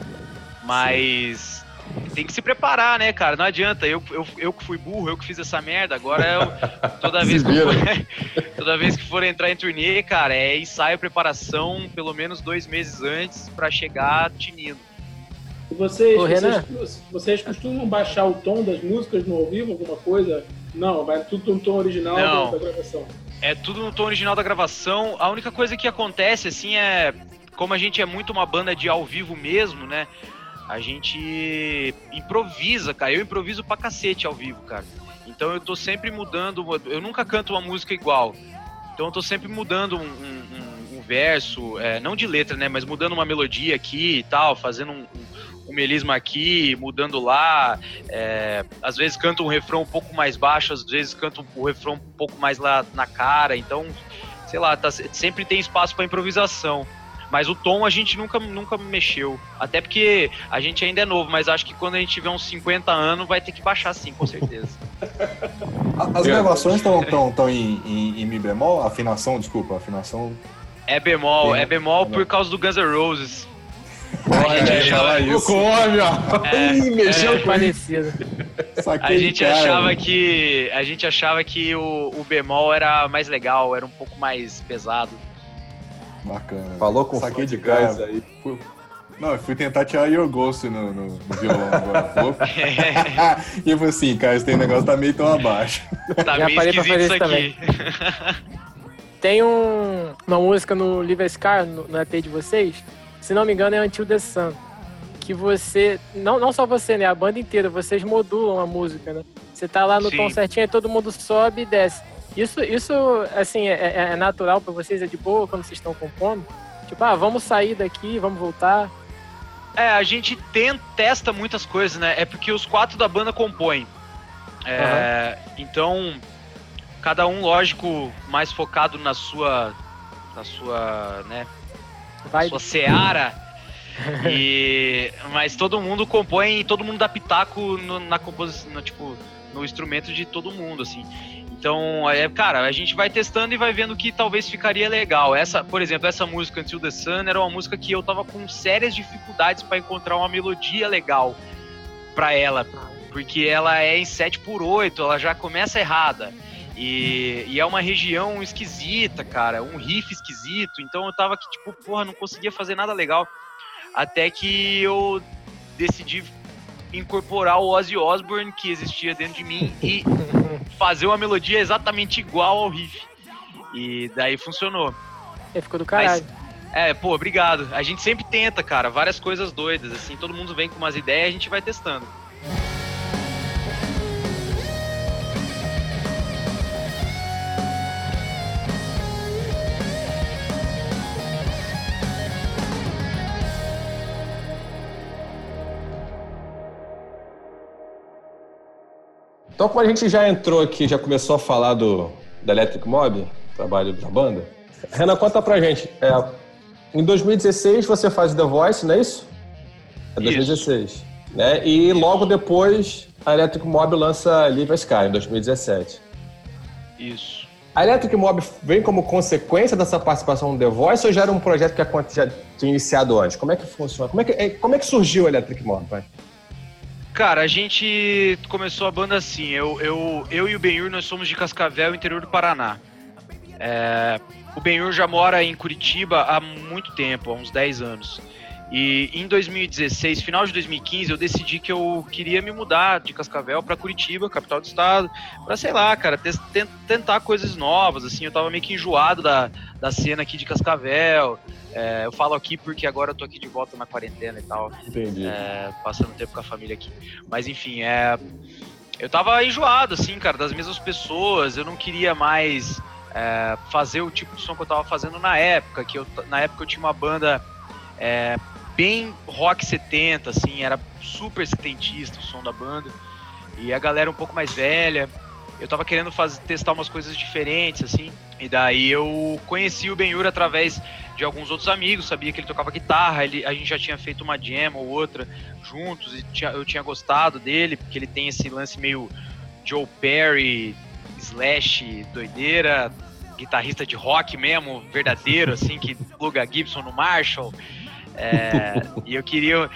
Mas tem que se preparar, né, cara? Não adianta. Eu, eu, eu que fui burro, eu que fiz essa merda. Agora eu, toda *laughs* vez que eu for, *laughs* toda vez que for entrar em turnê, cara, é ensaio, preparação, pelo menos dois meses antes pra chegar tinindo. E vocês, Ô, Renan. vocês, vocês costumam baixar o tom das músicas no ao vivo, alguma coisa? Não, vai tudo no tom original Não. da, da gravação. É tudo no tom original da gravação. A única coisa que acontece, assim, é. Como a gente é muito uma banda de ao vivo mesmo, né? A gente improvisa, cara. Eu improviso pra cacete ao vivo, cara. Então eu tô sempre mudando. Eu nunca canto uma música igual. Então eu tô sempre mudando um, um- um- verso, é, não de letra, né? Mas mudando uma melodia aqui e tal, fazendo um, um, um melisma aqui, mudando lá. É, às vezes canto um refrão um pouco mais baixo, às vezes canto o refrão um pouco mais lá na cara. Então, sei lá, tá- sempre tem espaço para improvisação. Mas o tom a gente nunca, nunca mexeu. Até porque a gente ainda é novo, mas acho que quando a gente tiver uns 50 anos vai ter que baixar sim, com certeza. *laughs* As gravações estão tão, tão em, em, em Mi bemol? Afinação, desculpa, afinação. É bemol, Sim. é bemol por causa do Guns N' Roses. A gente achava isso. Come, ó. É, *laughs* Ih, mexeu é. com Parecido. A gente cara, achava mano. que a gente achava que o, o bemol era mais legal, era um pouco mais pesado. Bacana. Falou com Saquei de gás cara. aí. Não, eu fui tentar tirar Your Ghost no, no, no violão agora *laughs* e eu falei assim, cara, esse negócio tá meio tão abaixo. *laughs* Tá Já meio parei pra esquisito fazer isso aqui. *laughs* Tem um, uma música no Live Scar, no, no EP de vocês, se não me engano é Until the Sun. Que você, não, não só você, né? A banda inteira, vocês modulam a música, né? Você tá lá no Sim. tom certinho e todo mundo sobe e desce. Isso, isso assim, é, é- é natural pra vocês? É de boa quando vocês estão compondo? Tipo, ah, vamos sair daqui, vamos voltar. É, a gente testa muitas coisas, né? É porque os quatro da banda compõem. É, Então, cada um, lógico, mais focado na sua. Na sua. né? Vai. sua seara. e, *laughs* mas todo mundo compõe, todo mundo dá pitaco no- na composição, no, tipo, no instrumento de todo mundo, assim. Então, é, cara, a gente vai testando e vai vendo que talvez ficaria legal. Essa, por exemplo, essa música Until the Sun era uma música que eu tava com sérias dificuldades para encontrar uma melodia legal para ela, porque ela é em 7 por 8, ela já começa errada. E, e é uma região esquisita, cara, um riff esquisito. Então eu tava que, tipo, porra, não conseguia fazer nada legal. Até que eu decidi incorporar o Ozzy Osbourne que existia dentro de mim e fazer uma melodia exatamente igual ao riff. E daí funcionou. É, ficou do caralho. É, pô, obrigado. A gente sempre tenta, cara, várias coisas doidas, assim, todo mundo vem com umas ideias e a gente vai testando. Então, como a gente já entrou aqui, já começou a falar do, da Electric Mob, trabalho da banda, Renan, conta pra gente. É, em 2016 você faz The Voice, não é isso? É 2016. Isso. Né? E logo depois a Electric Mob lança Live Sky, em 2017. Isso. A Electric Mob vem como consequência dessa participação no The Voice ou já era um projeto que já tinha iniciado antes? Como é que funciona? Como é que, como é que surgiu a Electric Mob, pai? Cara, a gente começou a banda assim. Eu, eu, eu e o Benhur, nós somos de Cascavel, interior do Paraná. É, o Benhur já mora em Curitiba há muito tempo, há uns 10 anos. E em 2016, final de 2015, eu decidi que eu queria me mudar de Cascavel para Curitiba, capital do estado, para sei lá, cara, tentar coisas novas, assim, eu tava meio que enjoado da, da cena aqui de Cascavel. É, eu falo aqui porque agora eu tô aqui de volta na quarentena e tal. Entendi. É, passando tempo com a família aqui. Mas enfim, é, eu tava enjoado, assim, cara, das mesmas pessoas, eu não queria mais é, fazer o tipo de som que eu tava fazendo na época, que eu, na época eu tinha uma banda é, bem rock 70, assim, era super setentista o som da banda. E a galera um pouco mais velha. Eu tava querendo fazer, testar umas coisas diferentes, assim. E daí eu conheci o Benhur através de alguns outros amigos, sabia que ele tocava guitarra, ele, a gente já tinha feito uma jam ou outra juntos, e tinha, eu tinha gostado dele, porque ele tem esse lance meio Joe Perry, slash doideira, guitarrista de rock mesmo, verdadeiro, assim, que pluga Gibson no Marshall. É, *laughs* e eu queria.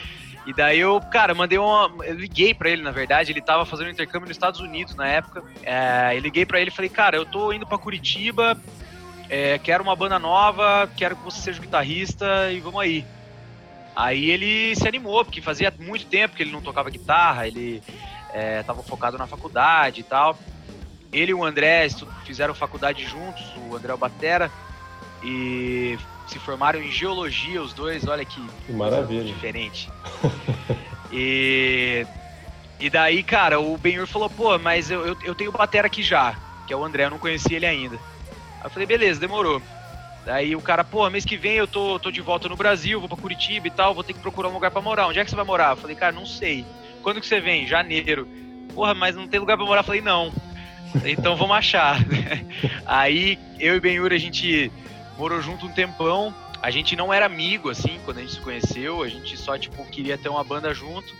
E daí eu, cara, mandei uma. Eu liguei para ele, na verdade, ele tava fazendo um intercâmbio nos Estados Unidos na época. É, eu liguei para ele e falei, cara, eu tô indo para Curitiba, é, quero uma banda nova, quero que você seja guitarrista e vamos aí. Aí ele se animou, porque fazia muito tempo que ele não tocava guitarra, ele é, tava focado na faculdade e tal. Ele e o André fizeram faculdade juntos, o André Batera, e se formaram em geologia os dois, olha que, que maravilha. diferente. *laughs* e, e daí, cara, o Benhur falou, pô, mas eu, eu, eu tenho batera aqui já, que é o André, eu não conhecia ele ainda. Aí eu falei, beleza, demorou. Daí o cara, pô, mês que vem eu tô, tô de volta no Brasil, vou pra Curitiba e tal, vou ter que procurar um lugar pra morar. Onde é que você vai morar? Eu falei, cara, não sei. Quando que você vem? Janeiro. Porra, mas não tem lugar pra morar? Eu falei, não. Então vamos achar. *laughs* Aí eu e Benhur, a gente morou junto um tempão. A gente não era amigo, assim, quando a gente se conheceu. A gente só, tipo, queria ter uma banda junto.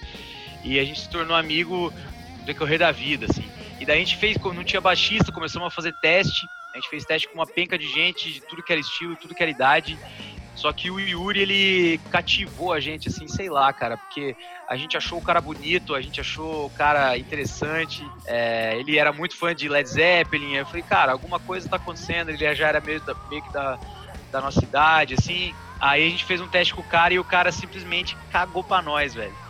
E a gente se tornou amigo no decorrer da vida, assim. E daí a gente fez, quando não tinha baixista, começamos a fazer teste. A gente fez teste com uma penca de gente, de tudo que era estilo, tudo que era idade. Só que o Yuri, ele cativou a gente, assim, sei lá, cara, porque a gente achou o cara bonito, a gente achou o cara interessante. É, ele era muito fã de Led Zeppelin. Eu falei, cara, alguma coisa tá acontecendo. Ele já era meio, da, meio que da, da nossa idade, assim. Aí a gente fez um teste com o cara e o cara simplesmente cagou pra nós, velho.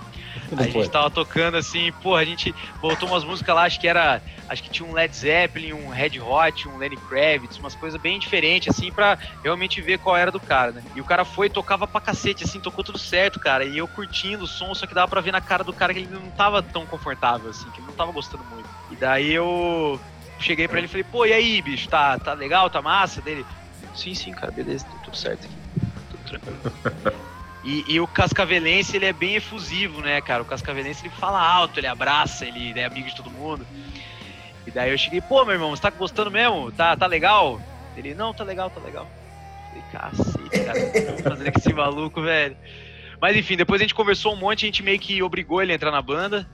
A gente tava tocando assim, pô, a gente botou umas músicas lá, acho que era. Acho que tinha um Led Zeppelin, um Red Hot, um Lenny Kravitz, umas coisas bem diferentes, assim, pra realmente ver qual era do cara, né? E o cara foi tocava pra cacete, assim, tocou tudo certo, cara. E eu curtindo o som, só que dava pra ver na cara do cara que ele não tava tão confortável, assim, que ele não tava gostando muito. E daí eu cheguei pra ele e falei, pô, e aí, bicho, tá, tá legal, tá massa? Dele, sim, sim, cara, beleza, tudo certo aqui. Tudo tranquilo. *laughs* E, e, o cascavelense, ele é bem efusivo, né, cara? O cascavelense, ele fala alto, ele abraça, ele é amigo de todo mundo. E daí eu cheguei, pô, meu irmão, você tá gostando mesmo? Tá, tá legal? Ele, não, tá legal, tá legal. Eu falei, cacete, cara, tá fazendo com esse maluco, velho. Mas enfim, depois a gente conversou um monte, a gente meio que obrigou ele a entrar na banda.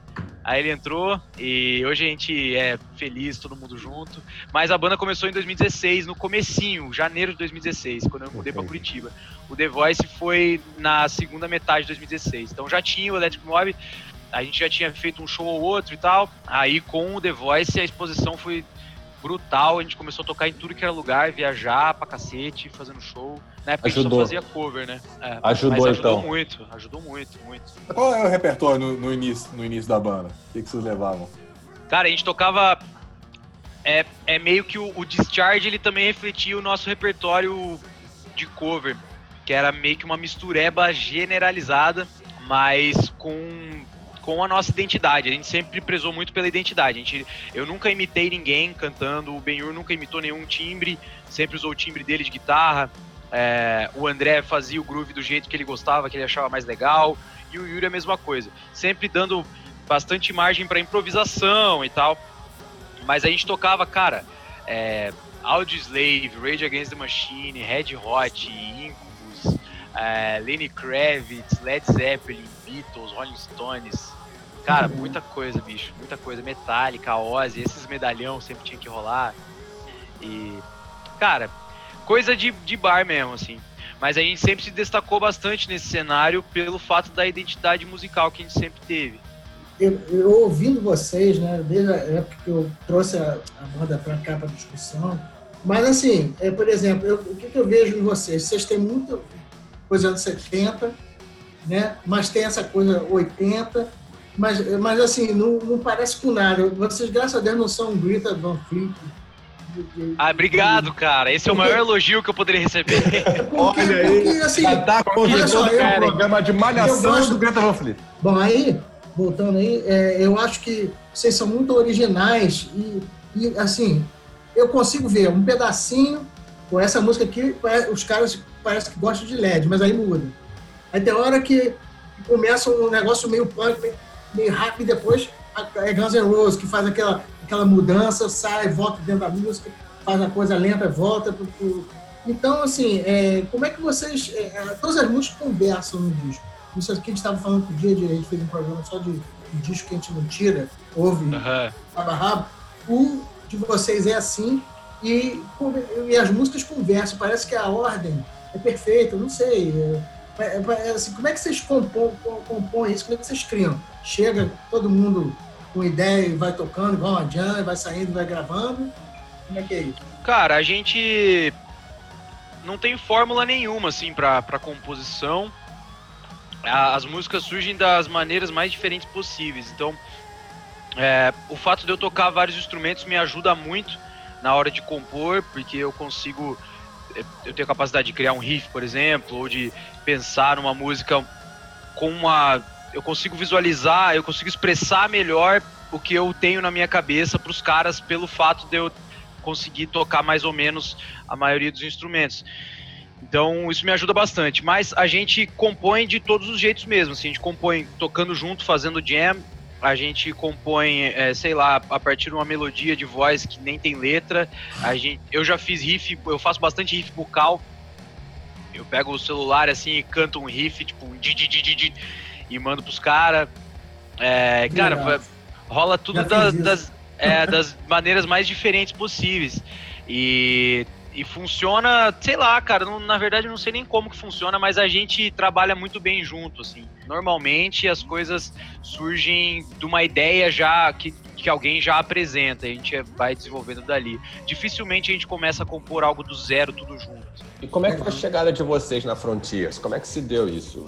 Aí ele entrou e hoje a gente é feliz, todo mundo junto. Mas a banda começou em 2016, no comecinho, janeiro de 2016, quando eu mudei para Curitiba. O The Voice foi na segunda metade de 2016. Então já tinha o Electric Mob, a gente já tinha feito um show ou outro e tal. Aí com o The Voice a exposição foi brutal, a gente começou a tocar em tudo que era lugar, viajar pra cacete, fazendo show. Na época ajudou. a gente só fazia cover, né? É, ajudou, ajudou então. muito, ajudou muito, muito. Qual é o repertório no, no início, no início da banda? O que, que vocês levavam? Cara, a gente tocava. É, é meio que o, o Discharge ele também refletia o nosso repertório de cover que era meio que uma mistureba generalizada, mas com com a nossa identidade. A gente sempre prezou muito pela identidade. A gente, eu nunca imitei ninguém cantando, o Benhur nunca imitou nenhum timbre, sempre usou o timbre dele de guitarra. É, o André fazia o groove do jeito que ele gostava, que ele achava mais legal, e o Yuri a mesma coisa. Sempre dando bastante margem para improvisação e tal. Mas a gente tocava, cara, é, Slave, Rage Against the Machine, Red Hot, Incubus, é, Lenny Kravitz, Led Zeppelin, Beatles, Rolling Stones. Cara, uhum. muita coisa, bicho. Muita coisa. Metallica, Ozzy, esses medalhão sempre tinha que rolar. E, cara, coisa de, de bar mesmo, assim. Mas a gente sempre se destacou bastante nesse cenário pelo fato da identidade musical que a gente sempre teve eu, eu, ouvindo vocês, né, desde a época que eu trouxe a, a banda para cá para discussão, mas assim, é, por exemplo, eu, o que, que, eu vejo em vocês? Vocês têm muita coisa anos 70, né, mas tem essa coisa 80, mas, mas assim, não, não parece com nada. Vocês, graças a Deus, não são um Greta Van Fleet, ah, obrigado, cara. Esse é o maior elogio que eu poderia receber. Porque, *laughs* Olha aí, porque, assim, tá convidando o programa de malhação gosto... do Greta Van Fleet. Bom, aí voltando aí, é, eu acho que vocês são muito originais e, e, assim, eu consigo ver um pedacinho com essa música aqui, os caras parecem que gostam de LED, mas aí muda. Aí tem hora que começa um negócio meio punk, meio, meio rápido, e depois é Guns N' Roses, que faz aquela, aquela mudança, sai, volta dentro da música, faz a coisa lenta, volta pro, pro... Então, assim, é, como é que vocês... É, é todas as músicas conversam no disco. Isso aqui a gente estava falando que o dia de a gente fez um programa só de, de disco que a gente não tira, ouve uhum. rabo rabo. O de vocês é assim e, e as músicas conversam. Parece que a ordem é perfeita, não sei. É, é, é, assim, como é que vocês compõem, compõem isso? Como é que vocês criam? Chega todo mundo com ideia e vai tocando, igual uma jam, vai saindo, vai gravando? Como é que é isso? Cara, a gente não tem fórmula nenhuma, assim, para composição as músicas surgem das maneiras mais diferentes possíveis. Então, é, o fato de eu tocar vários instrumentos me ajuda muito na hora de compor, porque eu consigo. É, eu tenho a capacidade de criar um riff, por exemplo, ou de pensar numa música com uma. Eu consigo visualizar, eu consigo expressar melhor o que eu tenho na minha cabeça para os caras pelo fato de eu conseguir tocar mais ou menos a maioria dos instrumentos. Então isso me ajuda bastante. Mas a gente compõe de todos os jeitos mesmo. Assim, a gente compõe tocando junto, fazendo jam. A gente compõe, é, sei lá, a partir de uma melodia de voz que nem tem letra. A gente, eu já fiz riff, eu faço bastante riff vocal. Eu pego o celular assim e canto um riff, tipo um di, di, di, di e mando pros caras. É, cara, rola tudo das, das, é, das *laughs* maneiras mais diferentes possíveis. E e funciona, sei lá, cara, não, na verdade eu não sei nem como que funciona, mas a gente trabalha muito bem junto, assim. Normalmente as coisas surgem de uma ideia já que, que alguém já apresenta, a gente vai desenvolvendo dali. Dificilmente a gente começa a compor algo do zero, tudo junto. E como é que foi a chegada de vocês na Frontiers? Como é que se deu isso?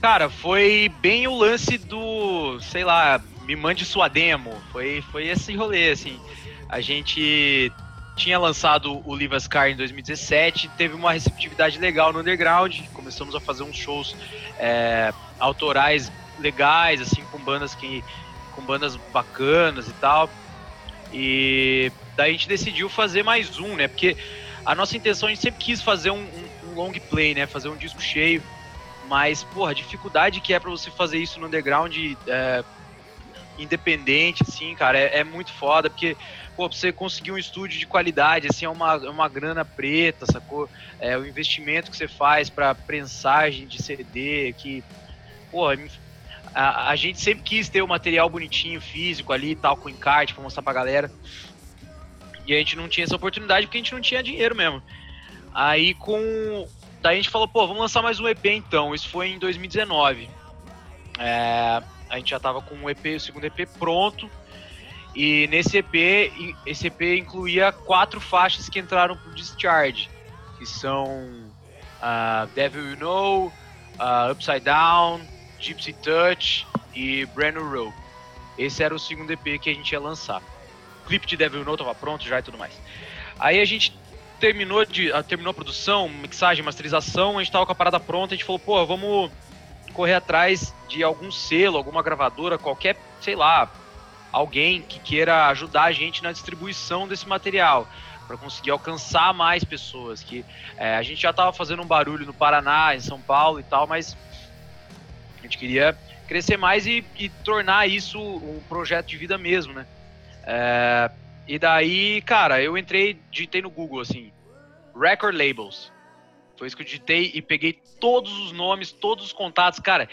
Cara, foi bem o lance do, sei lá, me mande sua demo. Foi, foi esse rolê, assim. A gente tinha lançado o Live Car em 2017, teve uma receptividade legal no underground, começamos a fazer uns shows é, autorais legais, assim, com bandas que com bandas bacanas e tal. E daí a gente decidiu fazer mais um, né? Porque a nossa intenção a gente sempre quis fazer um, um, um long play, né? Fazer um disco cheio. Mas, porra, a dificuldade que é para você fazer isso no underground é, independente, assim, cara, é, é muito foda, porque pô, pra você conseguir um estúdio de qualidade, assim, é uma, é uma grana preta, sacou? É o investimento que você faz para prensagem de CD, que, pô, a, a, gente sempre quis ter o material bonitinho, físico ali e tal, com encarte pra mostrar pra galera. E a gente não tinha essa oportunidade porque a gente não tinha dinheiro mesmo. Aí com. Daí a gente falou, pô, vamos lançar mais um EP então. Isso foi em 2019. É, a gente já tava com o EP, o segundo EP pronto. E nesse EP, esse EP incluía quatro faixas que entraram pro Discharge, que são uh, Devil You Know, uh, Upside Down, Gypsy Touch e Brand New Road. Esse era o segundo EP que a gente ia lançar. O clipe de Devil You Know tava pronto já e tudo mais. Aí a gente terminou, de, a, terminou a produção, mixagem, masterização, a gente tava com a parada pronta, a gente falou, pô, vamos correr atrás de algum selo, alguma gravadora, qualquer, sei lá, alguém que queira ajudar a gente na distribuição desse material para conseguir alcançar mais pessoas. Que é, a gente já estava fazendo um barulho no Paraná, em São Paulo e tal, mas a gente queria crescer mais e, e tornar isso um projeto de vida mesmo, né? É, e daí, cara, eu entrei, digitei no Google assim, record labels. Foi isso que eu digitei e peguei todos os nomes, todos os contatos, cara.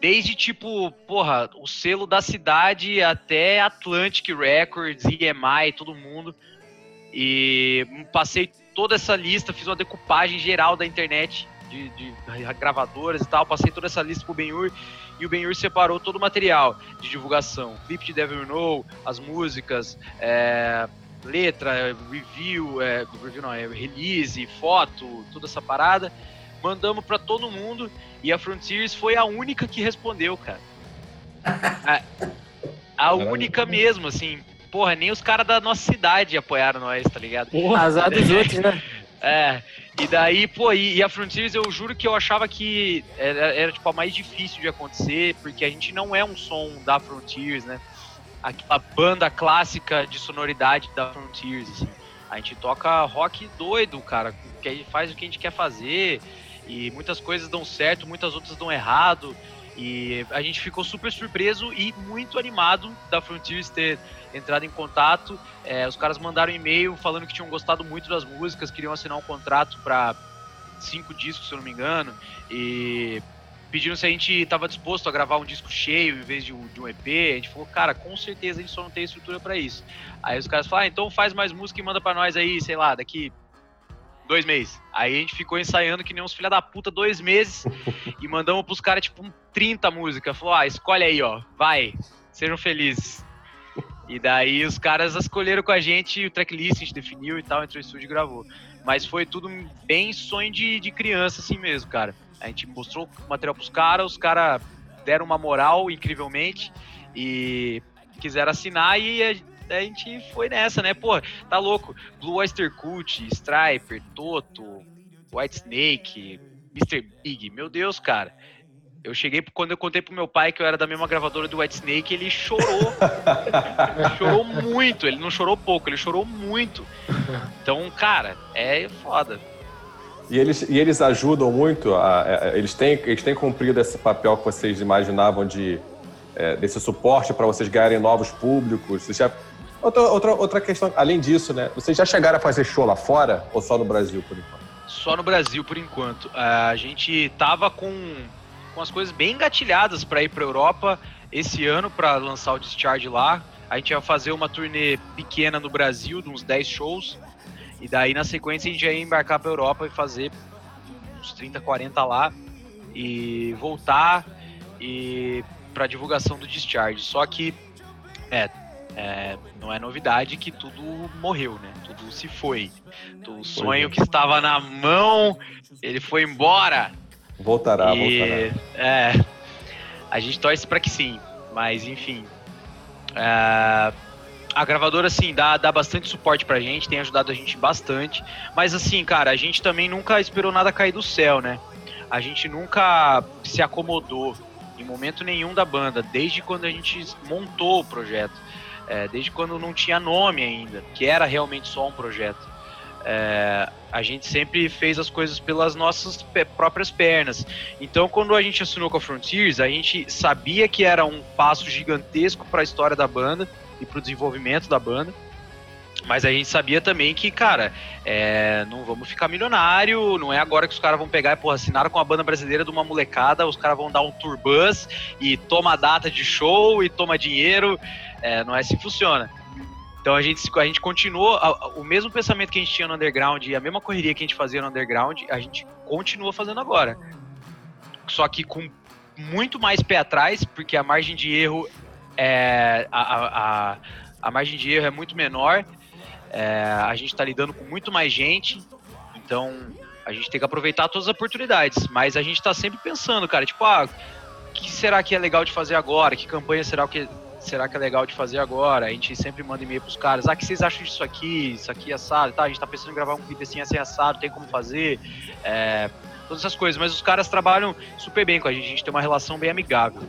Desde tipo, porra, o selo da cidade até Atlantic Records, EMI, todo mundo. E passei toda essa lista, fiz uma decupagem geral da internet de, de gravadoras e tal, passei toda essa lista pro Benhur e o Benhur separou todo o material de divulgação, clipe de Devil Know, as músicas, é, letra, review, é, review não, é release, foto, toda essa parada, mandamos para todo mundo e a Frontiers foi a única que respondeu, cara. A, a única mesmo, assim, porra, nem os caras da nossa cidade apoiaram nós, tá ligado? Porra, azar dos outros, né? É, e daí, pô, e, e, a Frontiers eu juro que eu achava que era, era, tipo a mais difícil de acontecer, porque a gente não é um som da Frontiers, né? Aquela banda clássica de sonoridade da Frontiers, assim. A gente toca rock doido, cara, que a faz o que a gente quer fazer, e muitas coisas dão certo, muitas outras dão errado. E a gente ficou super surpreso e muito animado da Frontiers ter entrado em contato. É, os caras mandaram um e-mail falando que tinham gostado muito das músicas, queriam assinar um contrato para cinco discos, se eu não me engano, e pediram se a gente estava disposto a gravar um disco cheio em vez de um, de um, EP. A gente falou, cara, com certeza a gente só não tem estrutura para isso. Aí os caras falaram, ah, então faz mais música e manda para nós aí, sei lá, daqui dois meses. Aí a gente ficou ensaiando que nem uns filha da puta dois meses *laughs* e mandamos pros caras, tipo, um 30 músicas. Falou, ah, escolhe aí, ó, vai, sejam felizes. E daí os caras escolheram com a gente o tracklist, a gente definiu e tal, entrou no estúdio e gravou. Mas foi tudo bem sonho de, de criança, assim mesmo, cara. A gente mostrou o material pros caras, os caras deram uma moral incrivelmente e quiseram assinar e a gente foi nessa, né? Pô, tá louco. Blue Oyster Cult, Striper, Toto, White Snake, Mr. Big. Meu Deus, cara. Eu cheguei, quando eu contei pro meu pai que eu era da mesma gravadora do White Snake, ele chorou. chorou muito. Ele não chorou pouco, ele chorou muito. Então, cara, é foda. E eles, e eles ajudam muito, a, a, eles, têm, eles têm cumprido esse papel que vocês imaginavam de, é, desse suporte para vocês ganharem novos públicos. Vocês já Outra, outra, outra questão, além disso, né? Vocês já chegaram a fazer show lá fora ou só no Brasil por enquanto? Só no Brasil por enquanto. A gente tava com, com as coisas bem engatilhadas para ir para Europa esse ano para lançar o Discharge lá. A gente ia fazer uma turnê pequena no Brasil, de uns 10 shows. E daí na sequência a gente ia embarcar para Europa e fazer uns 30, 40 lá e voltar e para divulgação do Discharge. Só que é, é, não é novidade que tudo morreu, né? Tudo se foi. O sonho é. que estava na mão, ele foi embora. Voltará, e, voltará. É, a gente torce para que sim, mas enfim. É, a gravadora, assim, dá, dá bastante suporte pra gente, tem ajudado a gente bastante. Mas, assim, cara, a gente também nunca esperou nada cair do céu, né? A gente nunca se acomodou em momento nenhum da banda, desde quando a gente montou o projeto é, desde quando não tinha nome ainda, que era realmente só um projeto. É, a gente sempre fez as coisas pelas nossas próprias pernas. Então, quando a gente assinou com a Frontiers, a gente sabia que era um passo gigantesco para a história da banda e para o desenvolvimento da banda. Mas a gente sabia também que, cara, é, não vamos ficar milionário, não é agora que os caras vão pegar e, porra, assinaram com a banda brasileira de uma molecada, os caras vão dar um tour bus e toma data de show e toma dinheiro. É, não é assim que funciona. Então a gente, a gente continuou, o mesmo pensamento que a gente tinha no underground e a mesma correria que a gente fazia no underground, a gente continua fazendo agora. Só que com muito mais pé atrás, porque a margem de erro é. A, a, a margem de erro é muito menor. É, a gente está lidando com muito mais gente. Então a gente tem que aproveitar todas as oportunidades. Mas a gente está sempre pensando, cara, tipo, ah, o que será que é legal de fazer agora? Que campanha será que será que é legal de fazer agora? A gente sempre manda e-mail pros caras, ah, o que vocês acham disso aqui? Isso aqui é assado, tá? A gente tá pensando em gravar um vídeo assim, assim, assado, tem como fazer? É, todas essas coisas, mas os caras trabalham super bem com a gente, a gente tem uma relação bem amigável.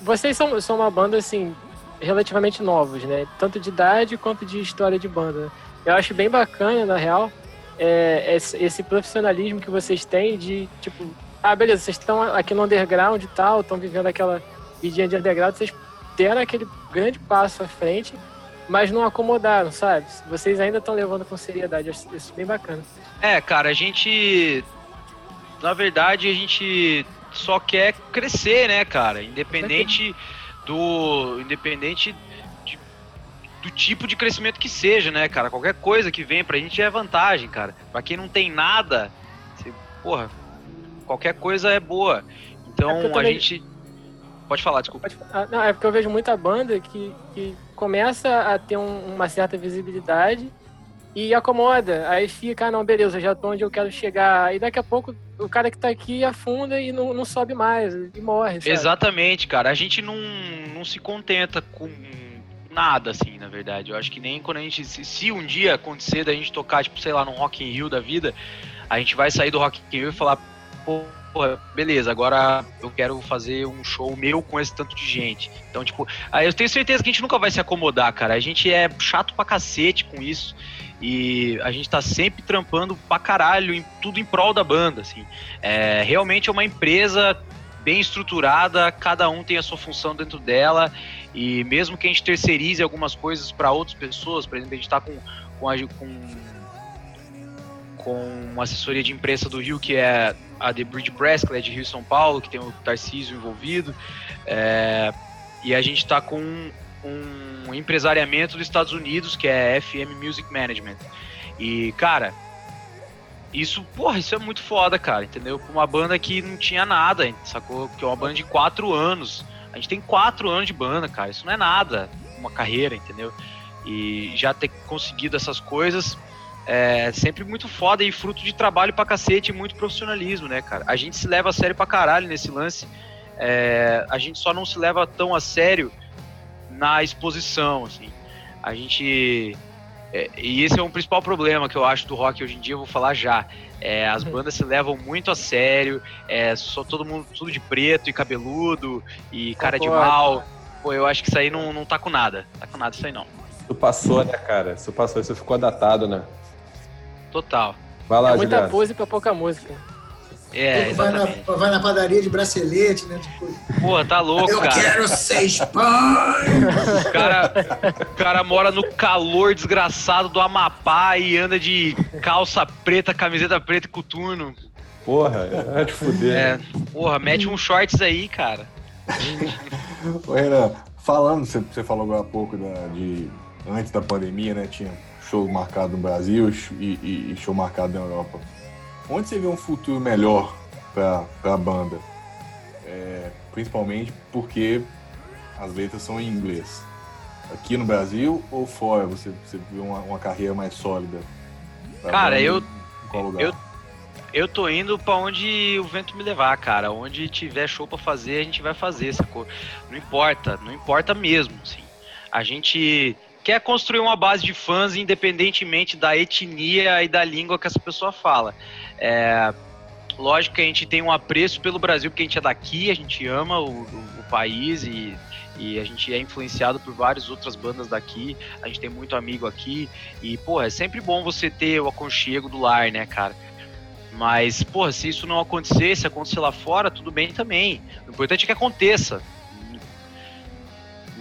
Vocês são, são uma banda, assim, relativamente novos, né? Tanto de idade quanto de história de banda. Eu acho bem bacana, na real, é, esse, esse profissionalismo que vocês têm de, tipo, ah, beleza, vocês estão aqui no underground e tal, estão vivendo aquela vidinha de underground, vocês deram aquele grande passo à frente, mas não acomodaram, sabe? Vocês ainda estão levando com seriedade, acho isso bem bacana. É, cara, a gente. Na verdade, a gente só quer crescer, né, cara? Independente do. Independente de, do tipo de crescimento que seja, né, cara? Qualquer coisa que vem pra gente é vantagem, cara. Pra quem não tem nada, você, porra, qualquer coisa é boa. Então é a gente. Pode falar, desculpa. Falar. Não, é porque eu vejo muita banda que, que começa a ter um, uma certa visibilidade e acomoda. Aí fica, ah, não, beleza, já tô onde eu quero chegar. E daqui a pouco o cara que tá aqui afunda e não, não sobe mais e morre. Sabe? Exatamente, cara. A gente não, não se contenta com nada, assim, na verdade. Eu acho que nem quando a gente. Se, se um dia acontecer da gente tocar, tipo, sei lá, num Rock in Rio da vida, a gente vai sair do Rock in Rio e falar, pô, beleza, agora eu quero fazer um show meu com esse tanto de gente. Então, tipo, aí eu tenho certeza que a gente nunca vai se acomodar, cara. A gente é chato pra cacete com isso. E a gente tá sempre trampando pra caralho, em, tudo em prol da banda, assim. É, realmente é uma empresa bem estruturada, cada um tem a sua função dentro dela, e mesmo que a gente terceirize algumas coisas para outras pessoas, por exemplo, a gente tá com, com, a, com com uma assessoria de imprensa do Rio, que é a The Bridge Press, que é de Rio e São Paulo, que tem o Tarcísio envolvido. É, e a gente está com um empresariamento dos Estados Unidos, que é FM Music Management. E, cara, isso, porra, isso é muito foda, cara, entendeu? Uma banda que não tinha nada, sacou? Que é uma banda de quatro anos. A gente tem quatro anos de banda, cara. Isso não é nada, uma carreira, entendeu? E já ter conseguido essas coisas é sempre muito foda e fruto de trabalho pra cacete e muito profissionalismo, né, cara? A gente se leva a sério pra caralho nesse lance. É, a gente só não se leva tão a sério na exposição, assim. A gente. É, e esse é um principal problema que eu acho do rock hoje em dia, eu vou falar já. É, as uhum. bandas se levam muito a sério, é só todo mundo tudo de preto e cabeludo e cara de mal. Pô, eu acho que isso aí não, não tá com nada. Tá com nada isso aí não. Isso passou, né, cara? Isso passou, isso ficou datado, né? Total. Vai lá, é muita Juliano. pose pra pouca música. É, vai na, vai na, padaria de bracelete, né? Tipo, Pô, tá louco, eu cara. Eu quero seis pães! O cara, o cara mora no calor desgraçado do Amapá e anda de calça preta, camiseta preta e coturno. Porra, é de fuder. É, porra, mete uns shorts aí, cara. Ô, Renan, falando, você, você falou agora há pouco da, de. Antes da pandemia, né? Tinha show marcado no Brasil e, e show marcado na Europa. Onde você vê um futuro melhor para a banda? É, principalmente porque as letras são em inglês. Aqui no Brasil ou fora você, você vê uma, uma carreira mais sólida? Cara, eu, eu eu tô indo para onde o vento me levar, cara. Onde tiver show para fazer, a gente vai fazer, sacou? Não importa, não importa mesmo, assim. A gente quer construir uma base de fãs independentemente da etnia e da língua que essa pessoa fala. É, lógico que a gente tem um apreço pelo Brasil, porque a gente é daqui, a gente ama o, o, o país e, e, a gente é influenciado por várias outras bandas daqui, a gente tem muito amigo aqui e, pô, é sempre bom você ter o aconchego do lar, né, cara? Mas, porra, se isso não acontecer, se acontecer lá fora, tudo bem também. O importante é que aconteça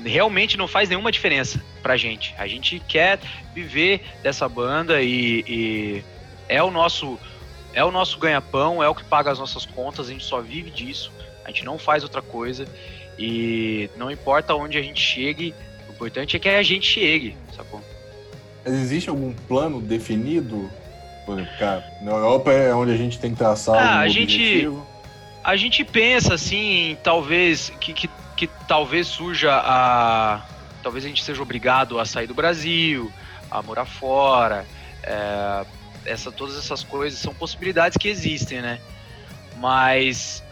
realmente não faz nenhuma diferença pra gente. A gente quer viver dessa banda e, e é o nosso é o nosso ganha-pão, é o que paga as nossas contas, a gente só vive disso, a gente não faz outra coisa e não importa onde a gente chegue, o importante é que a gente chegue, sacou? Mas existe algum plano definido? Por exemplo, cara, na Europa é onde a gente tem que traçar ah, a gente A gente pensa assim, talvez que, que que talvez surja a. Talvez a gente seja obrigado a sair do Brasil, a morar fora. É, essa, todas essas coisas são possibilidades que existem, né? Mas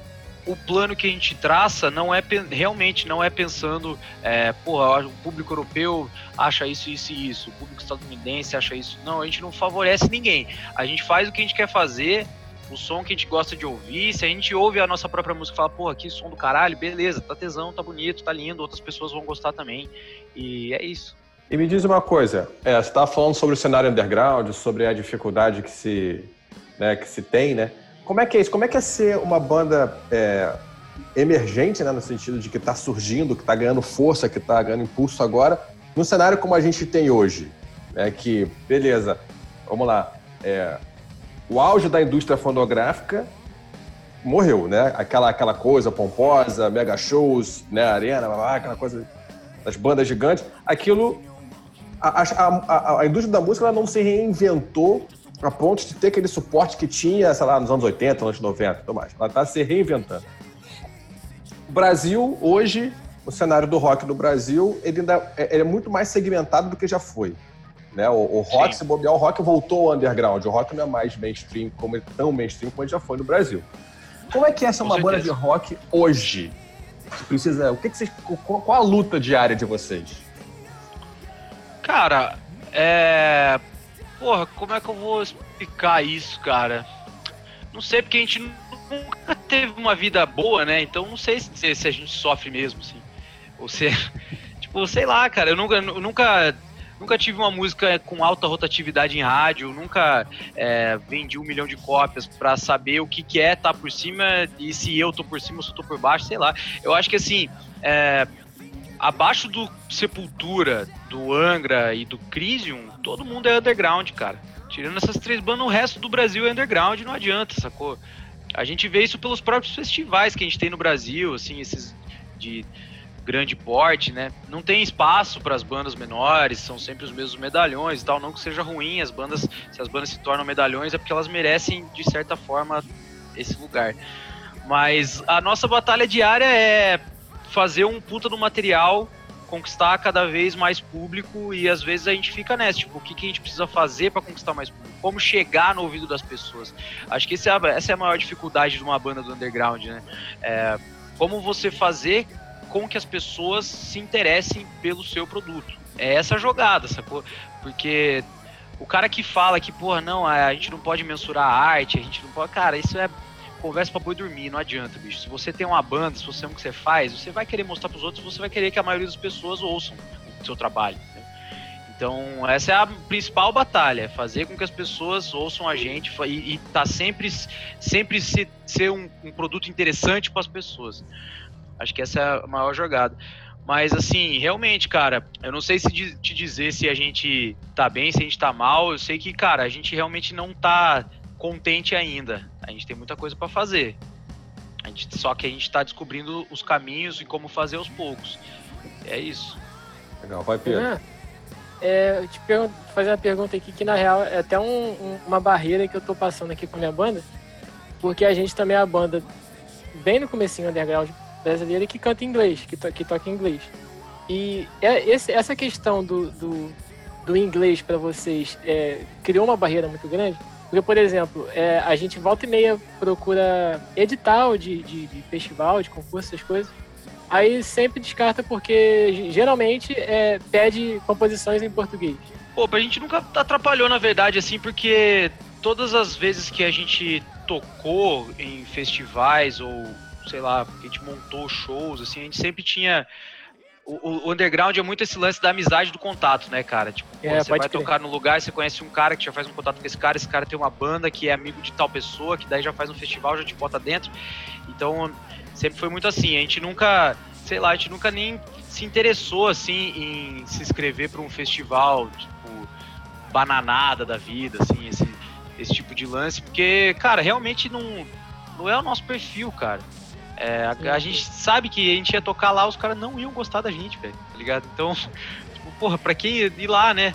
o plano que a gente traça não é realmente não é pensando, é, porra, o público europeu acha isso, isso e isso, o público estadunidense acha isso. Não, a gente não favorece ninguém. A gente faz o que a gente quer fazer, o som que a gente gosta de ouvir. Se a gente ouve a nossa própria música e fala, porra, que som do caralho, beleza, tá tesão, tá bonito, tá lindo, outras pessoas vão gostar também. E é isso. E me diz uma coisa, é, você estava falando sobre o cenário underground, sobre a dificuldade que se, né, que se tem, né? Como é que é isso? Como é que é ser uma banda é, emergente, né, no sentido de que está surgindo, que está ganhando força, que está ganhando impulso agora, num cenário como a gente tem hoje? Né, que, beleza, vamos lá, é, o auge da indústria fonográfica morreu, né? Aquela, aquela coisa pomposa, mega shows, né, arena, aquela coisa das bandas gigantes. Aquilo, a, a, a, indústria da música ela não se reinventou a ponto de ter aquele suporte que tinha, sei lá, nos anos 80, anos 90, tudo mais. Ela está se reinventando. O Brasil, hoje, o cenário do rock no Brasil, ele, ainda, é, ele é muito mais segmentado do que já foi. Né? O, o rock, Sim. se bobear, o rock voltou ao underground. O rock não é mais mainstream, como ele, tão mainstream como ele já foi no Brasil. Como é que é ser uma banda de rock hoje? Precisa, o que, que vocês, qual a luta diária de vocês? Cara, é, Porra, como é que eu vou explicar isso, cara? Não sei, porque a gente nunca teve uma vida boa, né? Então não sei se, se a gente sofre mesmo, assim. Ou se. *laughs* tipo, sei lá, cara, eu nunca. Nunca nunca tive uma música com alta rotatividade em rádio, nunca é, vendi um milhão de cópias para saber o que, que é estar tá por cima e se eu tô por cima ou se eu tô por baixo, sei lá. Eu acho que assim, é, abaixo do Sepultura, do Angra e do Crisium, todo mundo é underground, cara. Tirando essas três bandas, o resto do Brasil é underground, não adianta, sacou? A gente vê isso pelos próprios festivais que a gente tem no Brasil, assim, esses de grande porte, né? Não tem espaço para as bandas menores, são sempre os mesmos medalhões e tal. Não que seja ruim, as bandas, se as bandas se tornam medalhões é porque elas merecem de certa forma esse lugar. Mas a nossa batalha diária é fazer um puta do material, conquistar cada vez mais público e às vezes a gente fica nessa, tipo, o que, que a gente precisa fazer para conquistar mais público? Como chegar no ouvido das pessoas? Acho que é a, essa é a maior dificuldade de uma banda do underground, né? É, como você fazer com que as pessoas se interessem pelo seu produto. É essa jogada, sacou? Porque o cara que fala que, porra, não, a gente não pode mensurar a arte, a gente não pode. Cara, isso é conversa pra boi dormir, não adianta, bicho. Se você tem uma banda, se você ama o que você faz, você vai querer mostrar pros outros, você vai querer que a maioria das pessoas ouçam o seu trabalho. Né? Então, essa é a principal batalha, fazer com que as pessoas ouçam a gente e, e tá sempre, sempre se, ser um, um produto interessante para as pessoas. Acho que essa é a maior jogada. Mas assim, realmente, cara, eu não sei se te dizer se a gente tá bem, se a gente tá mal. Eu sei que, cara, a gente realmente não tá contente ainda. A gente tem muita coisa para fazer. A gente, só que a gente está descobrindo os caminhos e como fazer aos poucos. É isso. Legal, vai Pedro. É, é, eu te fazer uma pergunta aqui que na real é até um, um, uma barreira que eu tô passando aqui com a minha banda, porque a gente também é a banda bem no comecinho underground brasileira que canta inglês, que, to, que toca inglês. E é, esse, essa questão do, do, do inglês para vocês é, criou uma barreira muito grande? Porque, por exemplo, é, a gente volta e meia procura edital de, de, de, festival, de concurso, essas coisas. Aí sempre descarta porque geralmente é, pede composições em português. Pô, a gente nunca atrapalhou, na verdade, assim, porque todas as vezes que a gente tocou em festivais ou, sei lá, a gente montou shows, assim, a gente sempre tinha o, o, underground é muito esse lance da amizade do contato, né, cara? Tipo, é, você vai crer. tocar no lugar, você conhece um cara que já faz um contato com esse cara, esse cara tem uma banda que é amigo de tal pessoa, que daí já faz um festival, já te bota dentro. Então, sempre foi muito assim. A gente nunca, sei lá, a gente nunca nem se interessou, assim, em se inscrever para um festival, tipo, bananada da vida, assim, esse, esse tipo de lance, porque, cara, realmente não, não é o nosso perfil, cara. É, a, a, gente sabe que a gente ia tocar lá, os caras não iam gostar da gente, velho, tá ligado? Então, *laughs* tipo, porra, pra quem ir lá, né?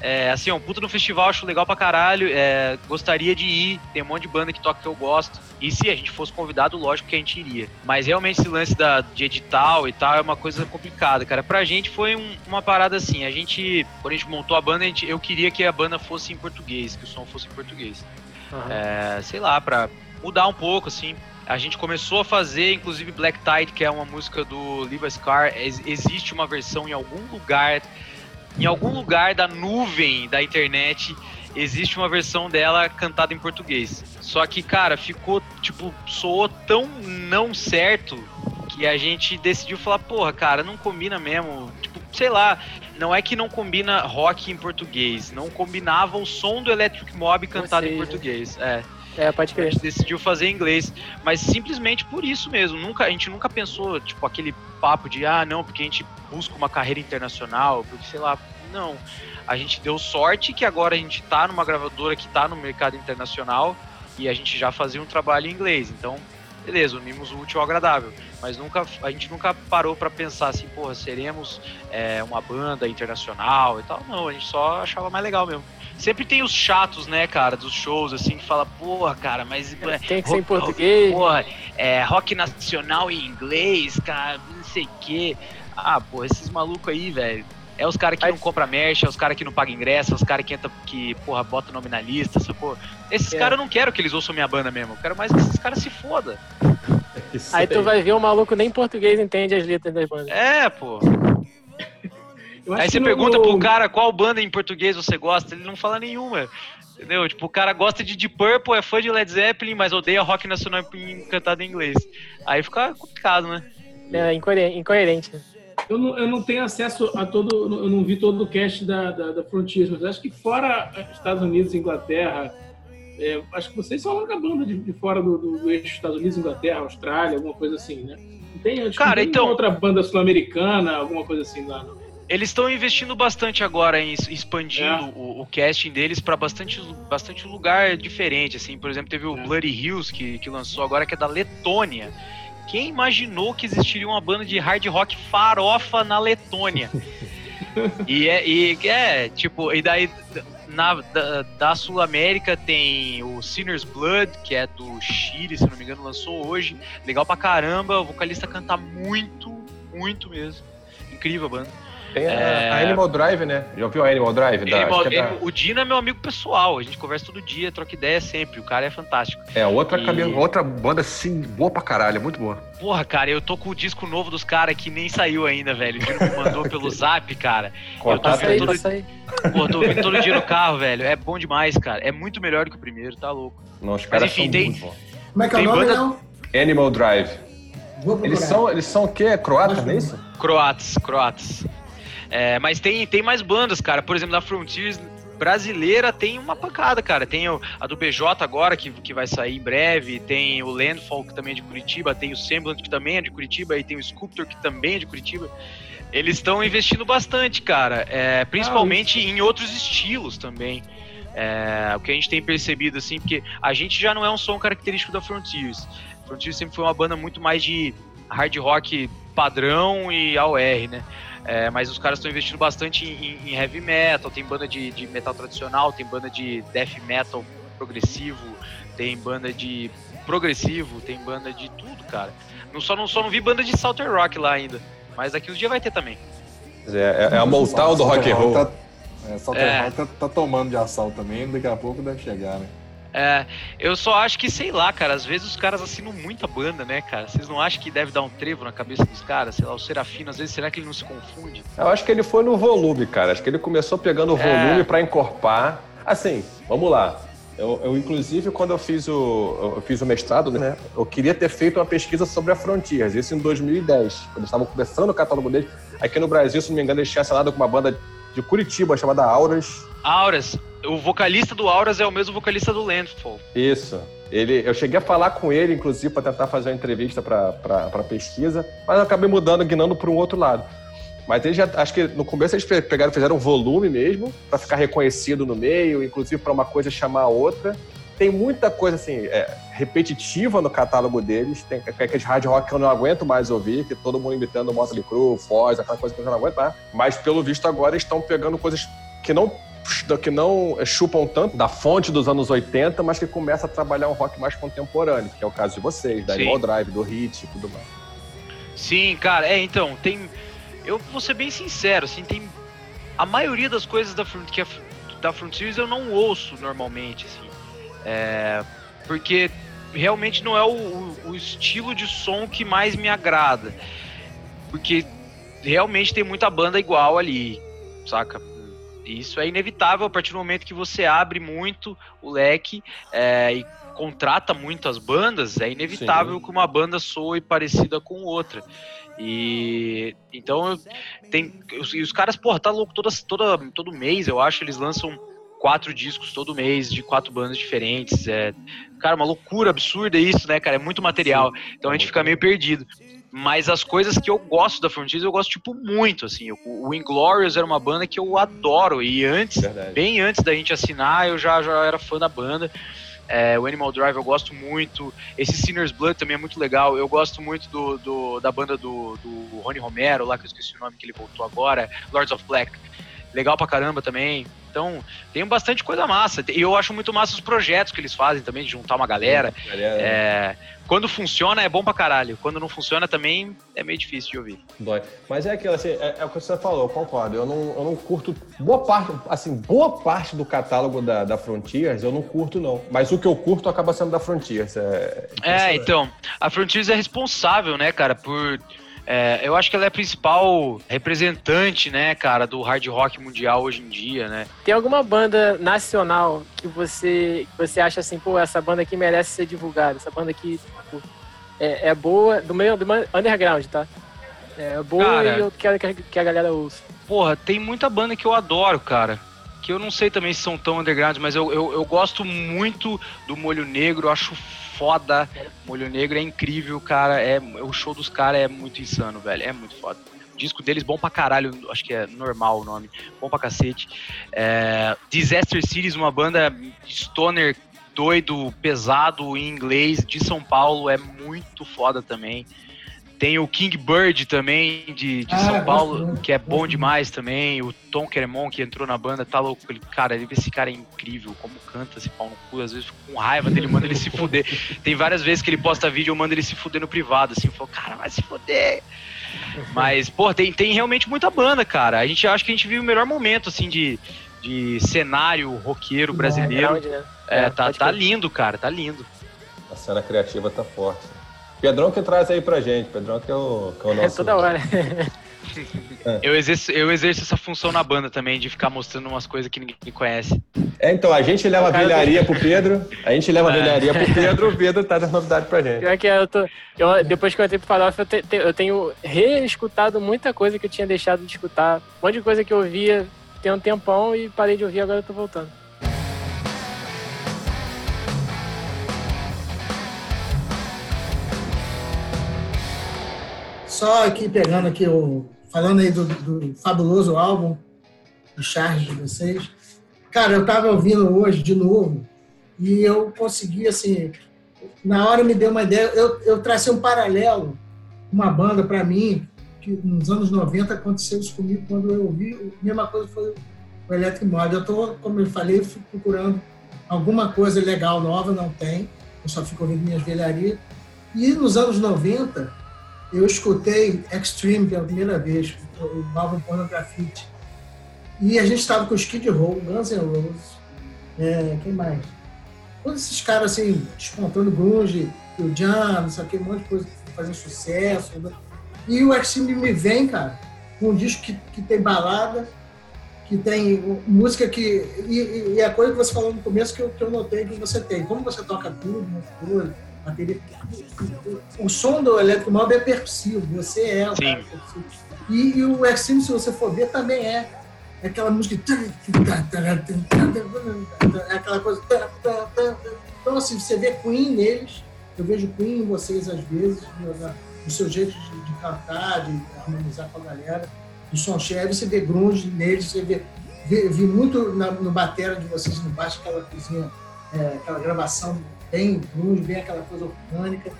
É, assim, ó, um puta no festival, acho legal pra caralho. É, gostaria de ir, tem um monte de banda que toca que eu gosto. E se a gente fosse convidado, lógico que a gente iria. Mas realmente esse lance da, de edital e tal é uma coisa complicada, cara. Pra gente foi um, uma parada assim. A gente, quando a gente montou a banda, a gente, eu queria que a banda fosse em português, que o som fosse em português. Uhum. É, sei lá, pra mudar um pouco, assim. A gente começou a fazer, inclusive Black Tide, que é uma música do Levi Scar. Ex existe uma versão em algum lugar, em algum lugar da nuvem da internet, existe uma versão dela cantada em português. Só que, cara, ficou, tipo, soou tão não certo que a gente decidiu falar, porra, cara, não combina mesmo. Tipo, sei lá, não é que não combina rock em português, não combinava o som do Electric Mob cantado em português. É. É, pode crer. A gente decidiu fazer em inglês, mas simplesmente por isso mesmo. Nunca, a gente nunca pensou, tipo, aquele papo de, ah, não, porque a gente busca uma carreira internacional, porque sei lá, não. A gente deu sorte que agora a gente tá numa gravadora que tá no mercado internacional e a gente já fazia um trabalho em inglês. Então, beleza, unimos o útil ao agradável. Mas nunca, a gente nunca parou para pensar assim, porra, seremos é, uma banda internacional e tal. Não, a gente só achava mais legal mesmo. Sempre tem os chatos, né, cara, dos shows, assim, que fala, porra, cara, mas. É, tem que ser em português. Porra, é, rock nacional em inglês, cara, não sei o quê. Ah, porra, esses malucos aí, velho. É os caras que não compram merch, é os caras que não pagam ingresso, é os caras que entra, que, porra, bota o nome na lista, sacou? Esses é. caras eu não quero que eles ouçam minha banda mesmo. Eu quero mais que esses caras se foda. *laughs* Aí tu vai ver o maluco nem em português entende as letras das bandas. É, pô. Aí você pergunta no... pro cara qual banda em português você gosta, ele não fala nenhuma. Entendeu? Tipo, o cara gosta de Deep Purple, é fã de Led Zeppelin, mas odeia rock nacional cantado em inglês. Aí fica complicado, né? É incoerente. Né? Eu não, eu não tenho acesso a todo. Eu não vi todo o cast da, da, da Frontiers, mas acho que fora Estados Unidos e Inglaterra, é, acho que vocês são a única banda de, de fora do, do, do, eixo Estados Unidos, Inglaterra, Austrália, alguma coisa assim, né? Não tem, acho Cara, tem então... outra banda sul-americana, alguma coisa assim lá, não? Eles estão investindo bastante agora em expandindo é. o, o, casting deles para bastante, bastante lugar diferente. Assim, por exemplo, teve o é. Bloody Hills que, que lançou agora, que é da Letônia. Quem imaginou que existiria uma banda de hard rock farofa na Letônia? *laughs* e, é, e é, tipo, e daí na, da, da Sul América tem o Sinner's Blood, que é do Chile, se não me engano, lançou hoje. Legal pra caramba, o vocalista canta muito, muito mesmo. Incrível a banda. Tem a, é... a, Animal Drive, né? Já ouviu a Animal Drive? Da, Animal, é da... O Dino é meu amigo pessoal, a gente conversa todo dia, troca ideia sempre, o cara é fantástico. É, outra, e... outra banda, assim, boa pra caralho, muito boa. Porra, cara, eu tô com o disco novo dos caras que nem saiu ainda, velho. O Dino me mandou *laughs* pelo zap, cara. eu tô ouvindo todo... Pô, tô ouvindo todo dia no carro, velho. É bom demais, cara. É muito melhor do que o primeiro, tá louco. Não, os caras Mas enfim, tem... Como é que é o nome, banda... Animal Drive. Eles são, eles são o quê? Croatas, não é isso? Croatas, croatas. É, mas tem, tem mais bandas, cara. Por exemplo, na Frontiers brasileira tem uma pancada, cara. Tem o, a do BJ agora, que, que vai sair em breve. Tem o Landfall, que também é de Curitiba. Tem o Semblant, que também é de Curitiba. E tem o Sculptor, que também é de Curitiba. Eles estão investindo bastante, cara. É, principalmente ah, em outros estilos também. É, o que a gente tem percebido, assim, porque a gente já não é um som característico da Frontiers. Frontiers sempre foi uma banda muito mais de hard rock padrão e AOR, né? É, mas os caras estão investindo bastante em, em, heavy metal, tem banda de, de, metal tradicional, tem banda de death metal progressivo, tem banda de progressivo, tem banda de tudo, cara. Não, só, não, só não vi banda de Southern Rock lá ainda, mas daqui uns dias vai ter também. É, é, é a montal do rock and roll. Tá, é, Southern é. Rock tá, tá tomando de assalto também, daqui a pouco deve chegar, né? É, eu só acho que, sei lá, cara, às vezes os caras assinam muita banda, né, cara? Vocês não acham que deve dar um trevo na cabeça dos caras? Sei lá, o Serafino, às vezes, será que ele não se confunde? Eu acho que ele foi no volume, cara. Acho que ele começou pegando o é. volume é... para encorpar. Assim, vamos lá. Eu, eu, inclusive, quando eu fiz o, eu fiz o mestrado, né, eu queria ter feito uma pesquisa sobre a Frontiers, isso em 2010, quando eles estavam começando o catálogo deles. Aqui no Brasil, se não me engano, eles tinham assinado com uma banda de Curitiba chamada Auras. Auras, o vocalista do Auras é o mesmo vocalista do Landfall. Isso. Ele, eu cheguei a falar com ele, inclusive, para tentar fazer uma entrevista para pesquisa, mas eu acabei mudando, guinando para um outro lado. Mas eles já, acho que no começo eles pegaram, fizeram um volume mesmo, para ficar reconhecido no meio, inclusive para uma coisa chamar a outra. Tem muita coisa assim, é, repetitiva no catálogo deles. Tem aqueles hard rock que eu não aguento mais ouvir, que todo mundo imitando Motley Crue, Foz, aquela coisa que eu não aguento mais. Mas pelo visto agora estão pegando coisas que não que não chupam tanto da fonte dos anos 80, mas que começa a trabalhar um rock mais contemporâneo, que é o caso de vocês, da Animal Drive, do Hit e tudo mais. Sim, cara, é, então, tem. Eu vou ser bem sincero, assim, tem. A maioria das coisas da, que é, da Frontiers eu não ouço normalmente, assim. É, porque realmente não é o, o, o estilo de som que mais me agrada. Porque realmente tem muita banda igual ali, saca? Isso é inevitável a partir do momento que você abre muito o leque é, e contrata muitas bandas, é inevitável Sim. que uma banda soe parecida com outra. E então tem os, os caras, porra, tá louco, toda, toda, todo mês eu acho eles lançam quatro discos todo mês de quatro bandas diferentes. É, cara, uma loucura absurda isso, né, cara? É muito material. Sim. Então a gente fica meio perdido. Mas as coisas que eu gosto da Frontiers, eu gosto, tipo, muito, assim. O, o Inglorious era uma banda que eu adoro. E antes, Verdade. bem antes da gente assinar, eu já, já era fã da banda. É, o Animal Drive eu gosto muito. Esse Sinner's Blood também é muito legal. Eu gosto muito do, do da banda do, do Rony Romero, lá que eu esqueci o nome que ele voltou agora, Lords of Black. Legal pra caramba também. Então, tem bastante coisa massa. E eu acho muito massa os projetos que eles fazem também, de juntar uma galera. galera. É, quando funciona é bom pra caralho. Quando não funciona também é meio difícil de ouvir. Dói. Mas é aquilo, assim, é, é o que você falou, eu concordo. Eu não, eu não curto boa parte, assim, boa parte do catálogo da, da Frontiers eu não curto, não. Mas o que eu curto acaba sendo da Frontiers. É, é então, a Frontiers é responsável, né, cara, por é, eu acho que ela é a principal representante, né, cara, do hard rock mundial hoje em dia, né? Tem alguma banda nacional que você, que você acha assim, pô, essa banda aqui merece ser divulgada, essa banda aqui tipo, é, é, boa, do meio do underground, tá? É boa cara, e eu quero que a galera ouça. Porra, tem muita banda que eu adoro, cara que eu não sei também se são tão underground, mas eu, eu, eu gosto muito do Molho Negro, acho foda. Molho Negro é incrível, cara. É, o show dos caras é muito insano, velho. É muito foda. O disco deles bom pra caralho, acho que é normal o nome. Bom pra cacete. É, Disaster Cities, uma banda stoner doido, pesado em inglês de São Paulo, é muito foda também. Tem o King Bird também, de, de ah, São Paulo, que é bom demais também. O Tom Kermon, que entrou na banda, tá louco. Ele, cara, esse cara é incrível, como canta esse pau no cu. Às vezes fico com raiva dele, manda ele se fuder. *laughs* Tem várias vezes que ele posta vídeo, eu mando ele se fuder no privado, assim. Eu falo, cara, vai se fuder. Mas, pô, tem, tem realmente muita banda, cara. A gente acha que a gente vive o melhor momento, assim, de, de cenário roqueiro brasileiro. É, né? é, é tá, tá lindo, cara, tá lindo. A cena criativa tá forte. Pedrão que traz aí pra gente. Pedrão que é o, que é o nosso. É toda hora. É. Eu, exerço, eu exerço essa função na banda também, de ficar mostrando umas coisas que ninguém conhece. É, então, a gente leva a velharia pro Pedro, a gente leva a é. velharia pro Pedro, o Pedro tá dando novidade pra gente. Pior que eu tô, eu, depois que eu entrei pro Farofa, eu, te, te, eu tenho reescutado muita coisa que eu tinha deixado de escutar. Um monte de coisa que eu ouvia tem um tempão e parei de ouvir, agora eu tô voltando. Só aqui pegando aqui o. Falando aí do, do fabuloso álbum do Charles de vocês. Cara, eu tava ouvindo hoje de novo e eu consegui, assim. Na hora me deu uma ideia. Eu, eu tracei um paralelo, uma banda para mim, que nos anos 90 aconteceu isso comigo quando eu ouvi. A mesma coisa foi o Electric Mod. Eu tô, como eu falei, procurando alguma coisa legal nova, não tem. Eu só fico ouvindo minhas velharias. E nos anos 90, eu escutei Extreme pela primeira vez, o álbum Pornografite. E a gente estava com o Skid Row, Guns N' Roses, é, quem mais? Todos esses caras assim, despontando grunge, o Jan, não sei o que, um monte de coisa fazendo sucesso. E o Extreme me vem, cara, com um disco que, que tem balada, que tem música que. E, e, a coisa que você falou no começo que eu, que eu notei que você tem. Como você toca tudo, tudo O som do Electric Mob é percussivo, você é o cara E, e, o Extreme, se você for ver, também é. É aquela música. É aquela coisa. Então, assim, você vê Queen neles, eu vejo Queen em vocês às vezes, no seu jeito de, de cantar, de harmonizar com a galera, do som cheio, você vê grunge neles, você vê. Vi, muito na, no batera de vocês no baixo, aquela coisinha, é, aquela gravação bem blues, bem aquela coisa orgânica.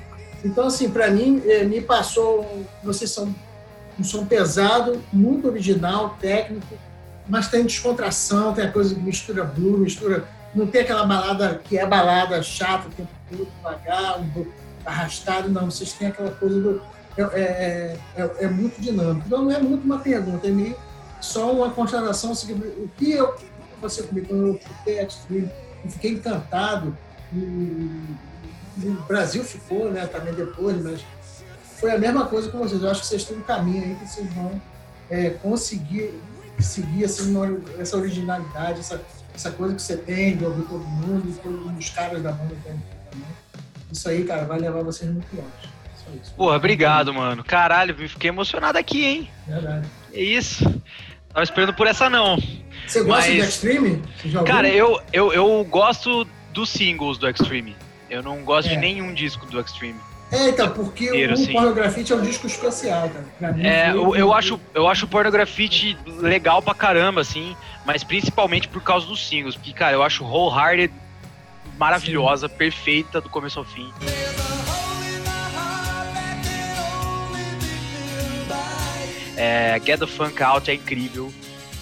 Então, assim, para mim, eh, me passou. Vocês são um som pesado, muito original, técnico, mas tem descontração, tem a coisa que mistura blues, mistura. Não tem aquela balada que é balada chata, o tempo devagar, um arrastado, não. Vocês têm aquela coisa do. É, é, é, é, muito dinâmico. Então, não é muito uma pergunta, é meio só uma constatação. Assim, o que eu, você comigo, quando eu escutei Extreme, eu fiquei encantado e, no Brasil ficou, né, também depois, mas foi a mesma coisa com vocês. Eu acho que vocês têm um caminho aí que vocês vão é, conseguir seguir assim, essa originalidade, essa, essa coisa que você tem de ouvir todo mundo, todos os caras da banda também. Isso aí, cara, vai levar vocês muito longe. Porra, obrigado, mano. Caralho, fiquei emocionado aqui, hein? Verdade. É isso. Tava esperando por essa não. Você gosta Mas... do Extreme? Cara, eu, eu, eu gosto dos singles do Extreme. Eu não gosto é. de nenhum disco do Extreme. É, então, porque inteiro, o assim. Pornografite é um disco especial, cara. Mim, é, eu, eu, acho, eu acho o Pornografite legal pra caramba, assim, mas principalmente por causa dos singles. Porque, cara, eu acho Wholehearted maravilhosa, Sim. perfeita do começo ao fim. É, Get the Funk Out é incrível.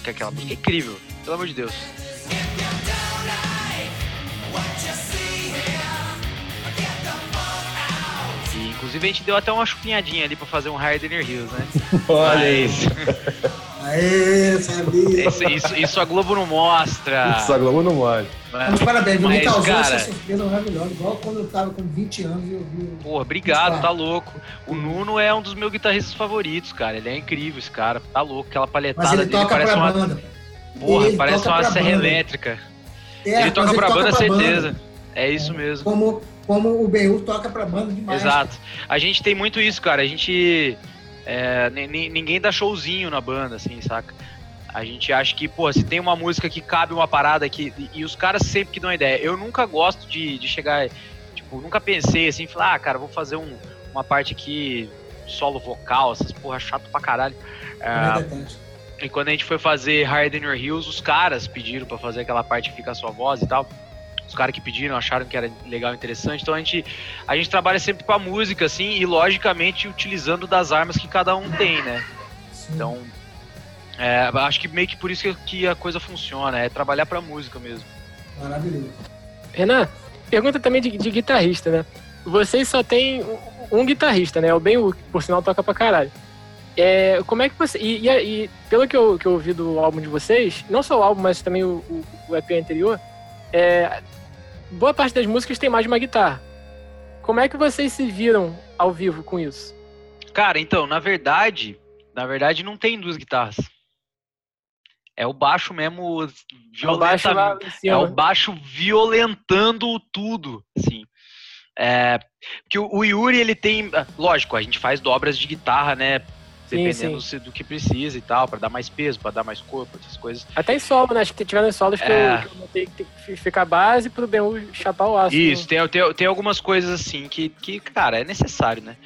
Que aquela música é incrível, pelo amor de Deus. Inclusive a gente deu até uma chupinhadinha ali pra fazer um Hardener Hills, né? *laughs* Olha isso. Aê, sabia. Isso, isso, isso, a Globo não mostra. Isso a Globo não mostra. Mas, parabéns, me causou cara... essa surpresa maravilhosa, igual quando eu tava com 20 anos e eu vi. Porra, obrigado, tá louco. O Nuno é um dos meus guitarristas favoritos, cara. Ele é incrível, esse cara. Tá louco, aquela palhetada Mas ele dele parece uma. Banda. Porra, ele parece uma serra elétrica. É, ele toca pra ele banda, toca certeza. Banda. É isso mesmo. Como como o Benhur toca pra banda demais. Exato. A gente tem muito isso, cara. A gente. É, ninguém dá showzinho na banda, assim, saca? A gente acha que, pô, se tem uma música que cabe uma parada aqui. E, e os caras sempre que dão ideia. Eu nunca gosto de, de chegar. Tipo, nunca pensei assim, falar, ah, cara, vou fazer um, uma parte aqui, solo vocal, essas porra chato pra caralho. É, e quando a gente foi fazer Hard in Your Heels, os caras pediram para fazer aquela parte que fica a sua voz e tal os caras que pediram acharam que era legal interessante. Então a gente, a gente trabalha sempre com a música, assim, e logicamente utilizando das armas que cada um tem, né? Sim. Então, é, acho que meio que por isso que, que a coisa funciona, é trabalhar pra música mesmo. Maravilhoso. Renan, pergunta também de, de guitarrista, né? Vocês só tem um, um guitarrista, né? O Ben que por sinal toca pra caralho. É, como é que você. E, e, e, pelo que eu, que eu ouvi do álbum de vocês, não só o álbum, mas também o, o, o EP anterior, é, boa parte das músicas tem mais de uma guitarra. Como é que vocês se viram ao vivo com isso? Cara, então, na verdade, na verdade não tem duas guitarras. É o baixo mesmo violenta, é, é o baixo violentando tudo, assim. É, porque o, Yuri ele tem, lógico, a gente faz dobras de guitarra, né? Dependendo sim, do que precisa e tal, para dar mais peso, para dar mais corpo, essas coisas. Até em solo, né? Acho que tiveram solos que, é... eu, que eu que tem que ficar base pro BU chapar o aço. Isso, né? tem, tem, tem algumas coisas assim que, que, cara, é necessário, né?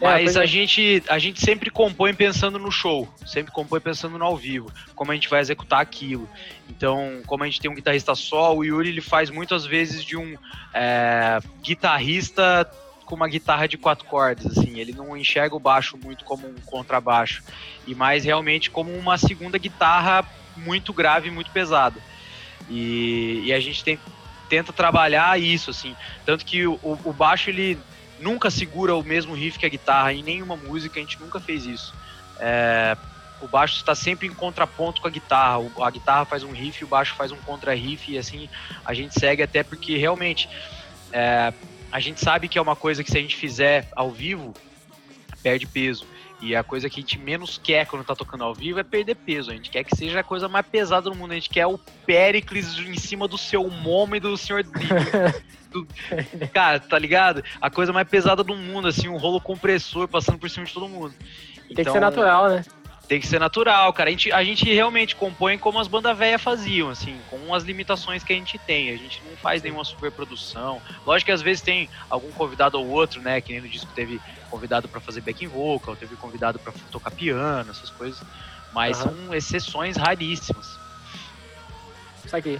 É, Mas é, a, é. gente, a gente sempre compõe pensando no show, sempre compõe pensando no ao vivo, como a gente vai executar aquilo. Então, como a gente tem um guitarrista só, o Yuri ele faz muitas vezes de um é, guitarrista com uma guitarra de quatro cordas, assim, ele não enxerga o baixo muito como um contrabaixo, e mais realmente como uma segunda guitarra muito grave, muito pesada. E, e a gente tem, tenta trabalhar isso, assim, tanto que o, o baixo ele nunca segura o mesmo riff que a guitarra em nenhuma música, a gente nunca fez isso. É, o baixo está sempre em contraponto com a guitarra, a guitarra faz um riff, o baixo faz um contra-riff, e assim a gente segue até porque realmente é, a gente sabe que é uma coisa que se a gente fizer ao vivo, perde peso. E a coisa que a gente menos quer quando tá tocando ao vivo é perder peso. A gente quer que seja a coisa mais pesada do mundo. A gente quer o Pericles em cima do seu Momo e do Sr. *laughs* do... Cara, tá ligado? A coisa mais pesada do mundo, assim, um rolo compressor passando por cima de todo mundo. Tem então, que ser natural, né? Tem que ser natural, cara. A gente, a gente realmente compõe como as bandas velhas faziam, assim, com as limitações que a gente tem. A gente não faz nenhuma superprodução. Lógico que às vezes tem algum convidado ou outro, né? Que nem no disco teve convidado para fazer backing vocal, teve convidado para tocar piano, essas coisas. Mas uhum. são exceções raríssimas. Isso aqui.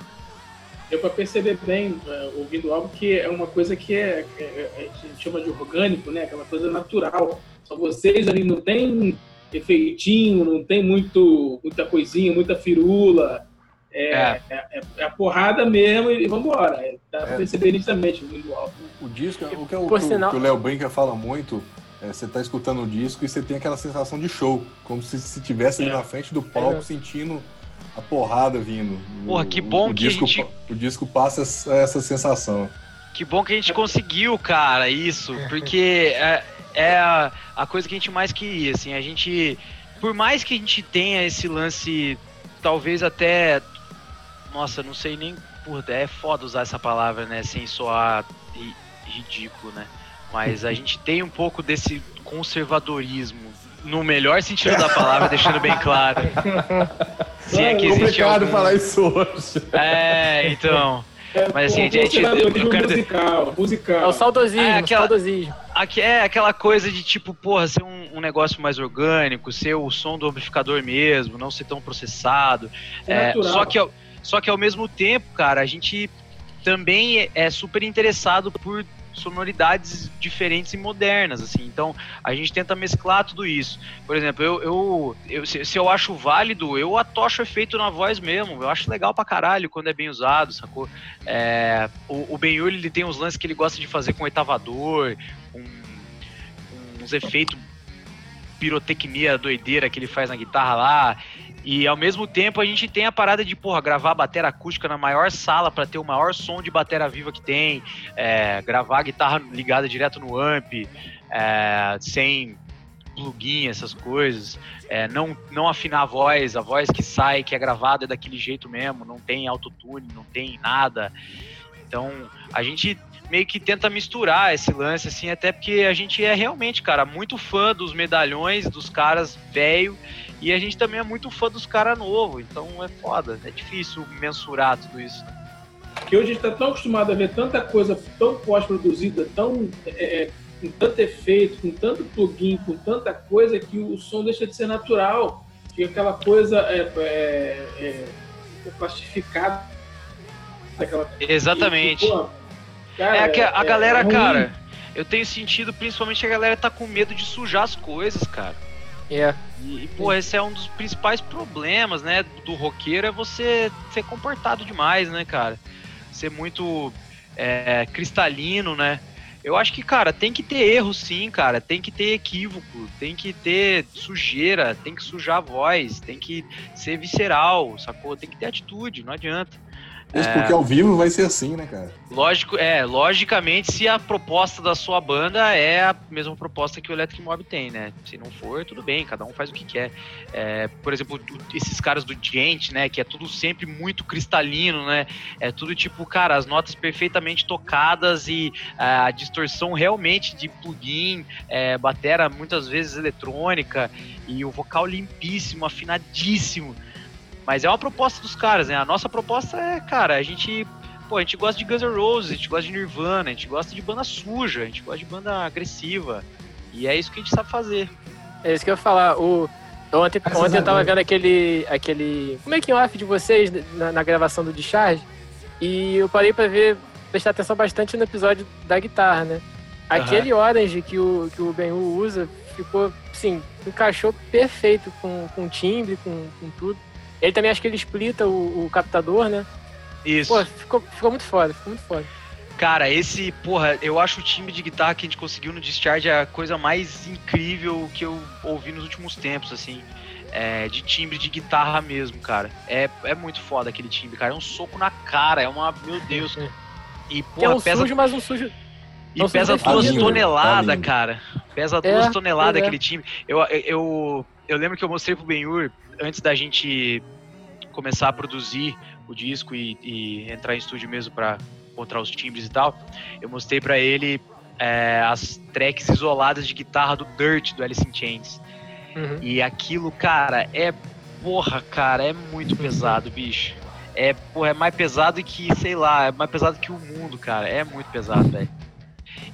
Deu para perceber bem, uh, ouvindo o álbum, que é uma coisa que é, é, é, a gente chama de orgânico, né? Aquela coisa natural. Só vocês ali não tem efeitinho, não tem muito, muita coisinha, muita firula. É, é. é, é a porrada mesmo e vamos embora. É, dá pra é. perceber nitidamente muito alto. O, disco, o que, é o, o, sinal... que o Léo Brinca fala muito, é, você tá escutando o disco e você tem aquela sensação de show, como se estivesse ali na frente do palco sentindo a porrada vindo. Porra, que bom o, que disco, gente... O disco passa essa sensação. Que bom que a gente conseguiu, cara, isso, porque é, é a, coisa que a gente mais queria, assim, a gente, por mais que a gente tenha esse lance, talvez até, nossa, não sei nem, por é foda usar essa palavra, né, sem soar ri- ridículo, né, mas a *laughs* gente tem um pouco desse conservadorismo, no melhor sentido da palavra, deixando bem claro. *laughs* Se é que existe complicado algum- falar isso hoje. É, então. Mas assim, Pô, gente, eu conservadorismo quero dizer- musical, musical. É o saudosismo, É, aquela- saudosismo. Aqui é aquela coisa de tipo, porra, ser um, um negócio mais orgânico, ser o som do amplificador mesmo, não ser tão processado. É, natural. só, que, ao- só que ao mesmo tempo, cara, a gente também é- é super interessado por sonoridades diferentes e modernas, assim. Então, a gente tenta mesclar tudo isso. Por exemplo, eu, eu, eu- se, se eu acho válido, eu atocho efeito na voz mesmo. Eu acho legal pra caralho quando é bem usado, sacou? É, o, o Ben-Hur, ele tem uns lances que ele gosta de fazer com oitavador, com uns efeitos pirotecnia doideira que ele faz na guitarra lá. E ao mesmo tempo a gente tem a parada de, porra, gravar bateria acústica na maior sala para ter o maior som de bateria viva que tem, é, gravar guitarra ligada direto no amp, é, sem plugin, essas coisas, é, não, não afinar a voz, a voz que sai, que é gravada é daquele jeito mesmo, não tem autotune, não tem nada. Então a gente meio que tenta misturar esse lance, assim, até porque a gente é realmente, cara, muito fã dos medalhões, dos caras velho, e a gente também é muito fã dos caras novos, então é foda, é difícil mensurar tudo isso. né? que hoje a gente está tão acostumado a ver tanta coisa tão pós-produzida, tão é, é, com tanto efeito, com tanto plugin, com tanta coisa que o som deixa de ser natural, que aquela coisa é, é, é, é plastificada. Aquela, Exatamente. E, pô, cara, é que a, a é- galera, é cara, eu tenho sentido principalmente a galera tá com medo de sujar as coisas, cara. É. E, pô, esse é um dos principais problemas, né, do roqueiro, é você ser comportado demais, né, cara? Ser muito é, cristalino, né? Eu acho que, cara, tem que ter erro sim, cara. Tem que ter equívoco, tem que ter sujeira, tem que sujar a voz, tem que ser visceral, sacou? Tem que ter atitude, não adianta. Isso porque ao vivo vai ser assim, né, cara? Lógico, é, logicamente, se a proposta da sua banda é a mesma proposta que o Electric Mob tem, né? Se não for, tudo bem, cada um faz o que quer. É, por exemplo, esses caras do Gent, né? Que é tudo sempre muito cristalino, né? É tudo tipo, cara, as notas perfeitamente tocadas e a distorção realmente de plugin, é, batera muitas vezes eletrônica e o vocal limpíssimo, afinadíssimo. Mas é uma proposta dos caras, né? A nossa proposta é, cara, a gente Pô, a gente gosta de Guns N' Roses, a gente gosta de Nirvana, a gente gosta de banda suja, a gente gosta de banda agressiva. E é isso que a gente sabe fazer. É isso que eu ia falar. O, ontem, ontem eu tava vendo aquele, aquele making off de vocês na, na gravação do Discharge e eu parei pra ver, prestar atenção bastante no episódio da guitarra, né? Aquele Orange que o, que o Ben-Hur usa ficou, sim, encaixou perfeito com, com timbre, com, com tudo. Ele também acho que ele explita o, o captador, né? Isso. Pô, ficou, ficou muito foda, ficou muito foda. Cara, esse, porra, eu acho o timbre de guitarra que a gente conseguiu no Discharge a coisa mais incrível que eu ouvi nos últimos tempos, assim. É, de timbre de guitarra mesmo, cara. É, é muito foda aquele timbre, cara. É um soco na cara, é uma. Meu Deus. E, Tem porra, um pesa, sujo, mas um sujo. e não pesa sujo duas definido. toneladas, Tá lindo. cara. Pesa É, duas toneladas pois é. aquele timbre. Eu, eu, eu lembro que eu mostrei pro Benhur, antes da gente começar a produzir o disco e, e entrar em estúdio mesmo pra encontrar os timbres e tal, eu mostrei pra ele é, as tracks isoladas de guitarra do Dirt, do Alice in Chains. Uhum. E aquilo, cara, é. Porra, cara, é muito pesado, bicho. É, porra, é mais pesado que, sei lá, é mais pesado que o mundo, cara. É muito pesado, velho.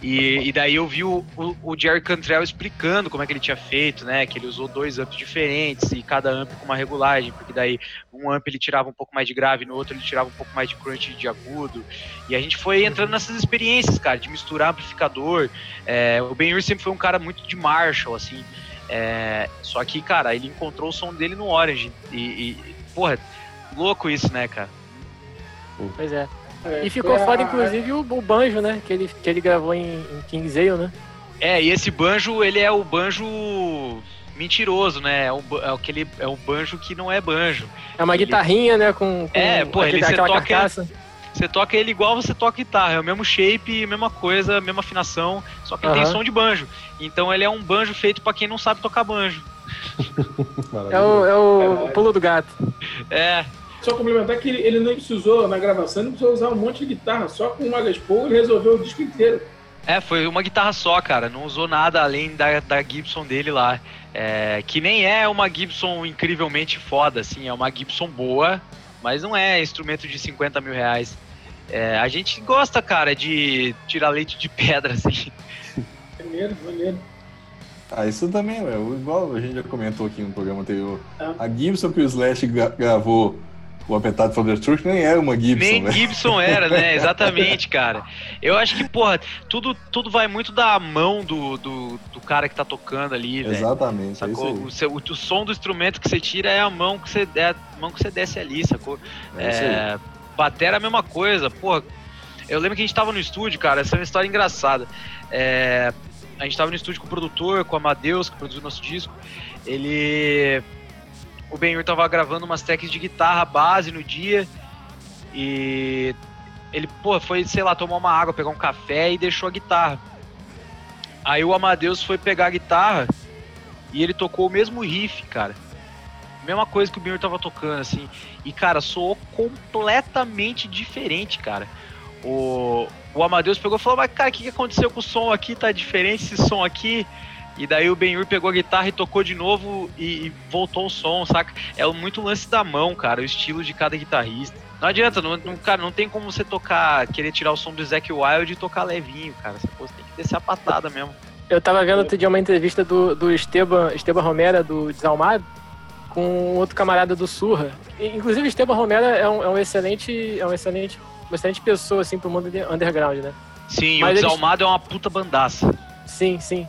E, e daí eu vi o, o, o Jerry Cantrell explicando como é que ele tinha feito, né? Que ele usou dois amps diferentes e cada amp com uma regulagem, porque daí um amp ele tirava um pouco mais de grave, no outro ele tirava um pouco mais de crunch de agudo. E a gente foi entrando nessas experiências, cara, de misturar amplificador. É, o Ben sempre foi um cara muito de Marshall, assim. É, só que, cara, ele encontrou o som dele no Orange. E, e, porra, louco isso, né, cara? Pois é. É, E ficou foi foda, a- inclusive, o, o banjo, né? Que ele, que ele gravou em, em Kingsale, né? É, e esse banjo, ele é o banjo mentiroso, né? É, o, ba- é aquele, é um banjo que não é banjo. É uma Ele- guitarrinha, né? Com, com É, pô, aquele- ele- você aquela toca- carcaça. Você toca ele igual você toca guitarra, é o mesmo shape, mesma coisa, mesma afinação, só que ele tem som de banjo. Então ele é um banjo feito pra quem não sabe tocar banjo. É o, é o pulo do gato. É, Só complementar que ele, ele não precisou, na gravação, ele não precisou usar um monte de guitarra. Só com uma Les Paul ele resolveu o disco inteiro. É, foi uma guitarra só, cara. Não usou nada além da, da Gibson dele lá. É, que nem é uma Gibson incrivelmente foda, assim. É uma Gibson boa, mas não é instrumento de 50 mil reais. É, a gente gosta, cara, de tirar leite de pedra, *laughs* assim. Maneiro, maneiro. Ah, isso também, é igual a gente já comentou aqui no programa anterior. Ah. A Gibson que o Slash gra- gravou o Appetite for Destruction nem era uma Gibson, Nem né? Gibson era, né? *laughs* Exatamente, cara. Eu acho que, porra, tudo, tudo vai muito da mão do, do, do cara que tá tocando ali, velho. Exatamente, é Sacou? aí. O, seu- o som do instrumento que você tira é a mão que você, é a mão que você desce ali, sacou? É. É, batera é a mesma coisa, pô. Eu lembro que a gente tava no estúdio, cara, essa é uma história engraçada. É, a gente tava no estúdio com o produtor, com o Amadeus, que produziu o nosso disco. Ele. O Benhur tava gravando umas tracks de guitarra base no dia. E ele, pô, foi, sei lá, tomar uma água, pegar um café e deixou a guitarra. Aí o Amadeus foi pegar a guitarra e ele tocou o mesmo riff, cara. Mesma coisa que o Benhur tava tocando, assim. E, cara, soou completamente diferente, cara. O, o Amadeus pegou e falou, mas, cara, o que, que aconteceu com o som aqui? Tá diferente esse som aqui? E daí o Benhur pegou a guitarra e tocou de novo e, e voltou o som, saca? É muito lance da mão, cara, o estilo de cada guitarrista. Não adianta, não, não- cara, não tem como você tocar, querer tirar o som do Zac Wild e tocar levinho, cara. Você pô, você tem que descer a patada mesmo. Eu tava vendo outro dia uma entrevista do, do Esteban, Esteban Romero, do Desalmado, com outro camarada do Surra. Inclusive, Esteban Romero é um, é um excelente, é um excelente, uma excelente pessoa, assim, pro mundo de- underground, né? Sim, Mas o eles- Desalmado é uma puta bandaça. Sim, sim.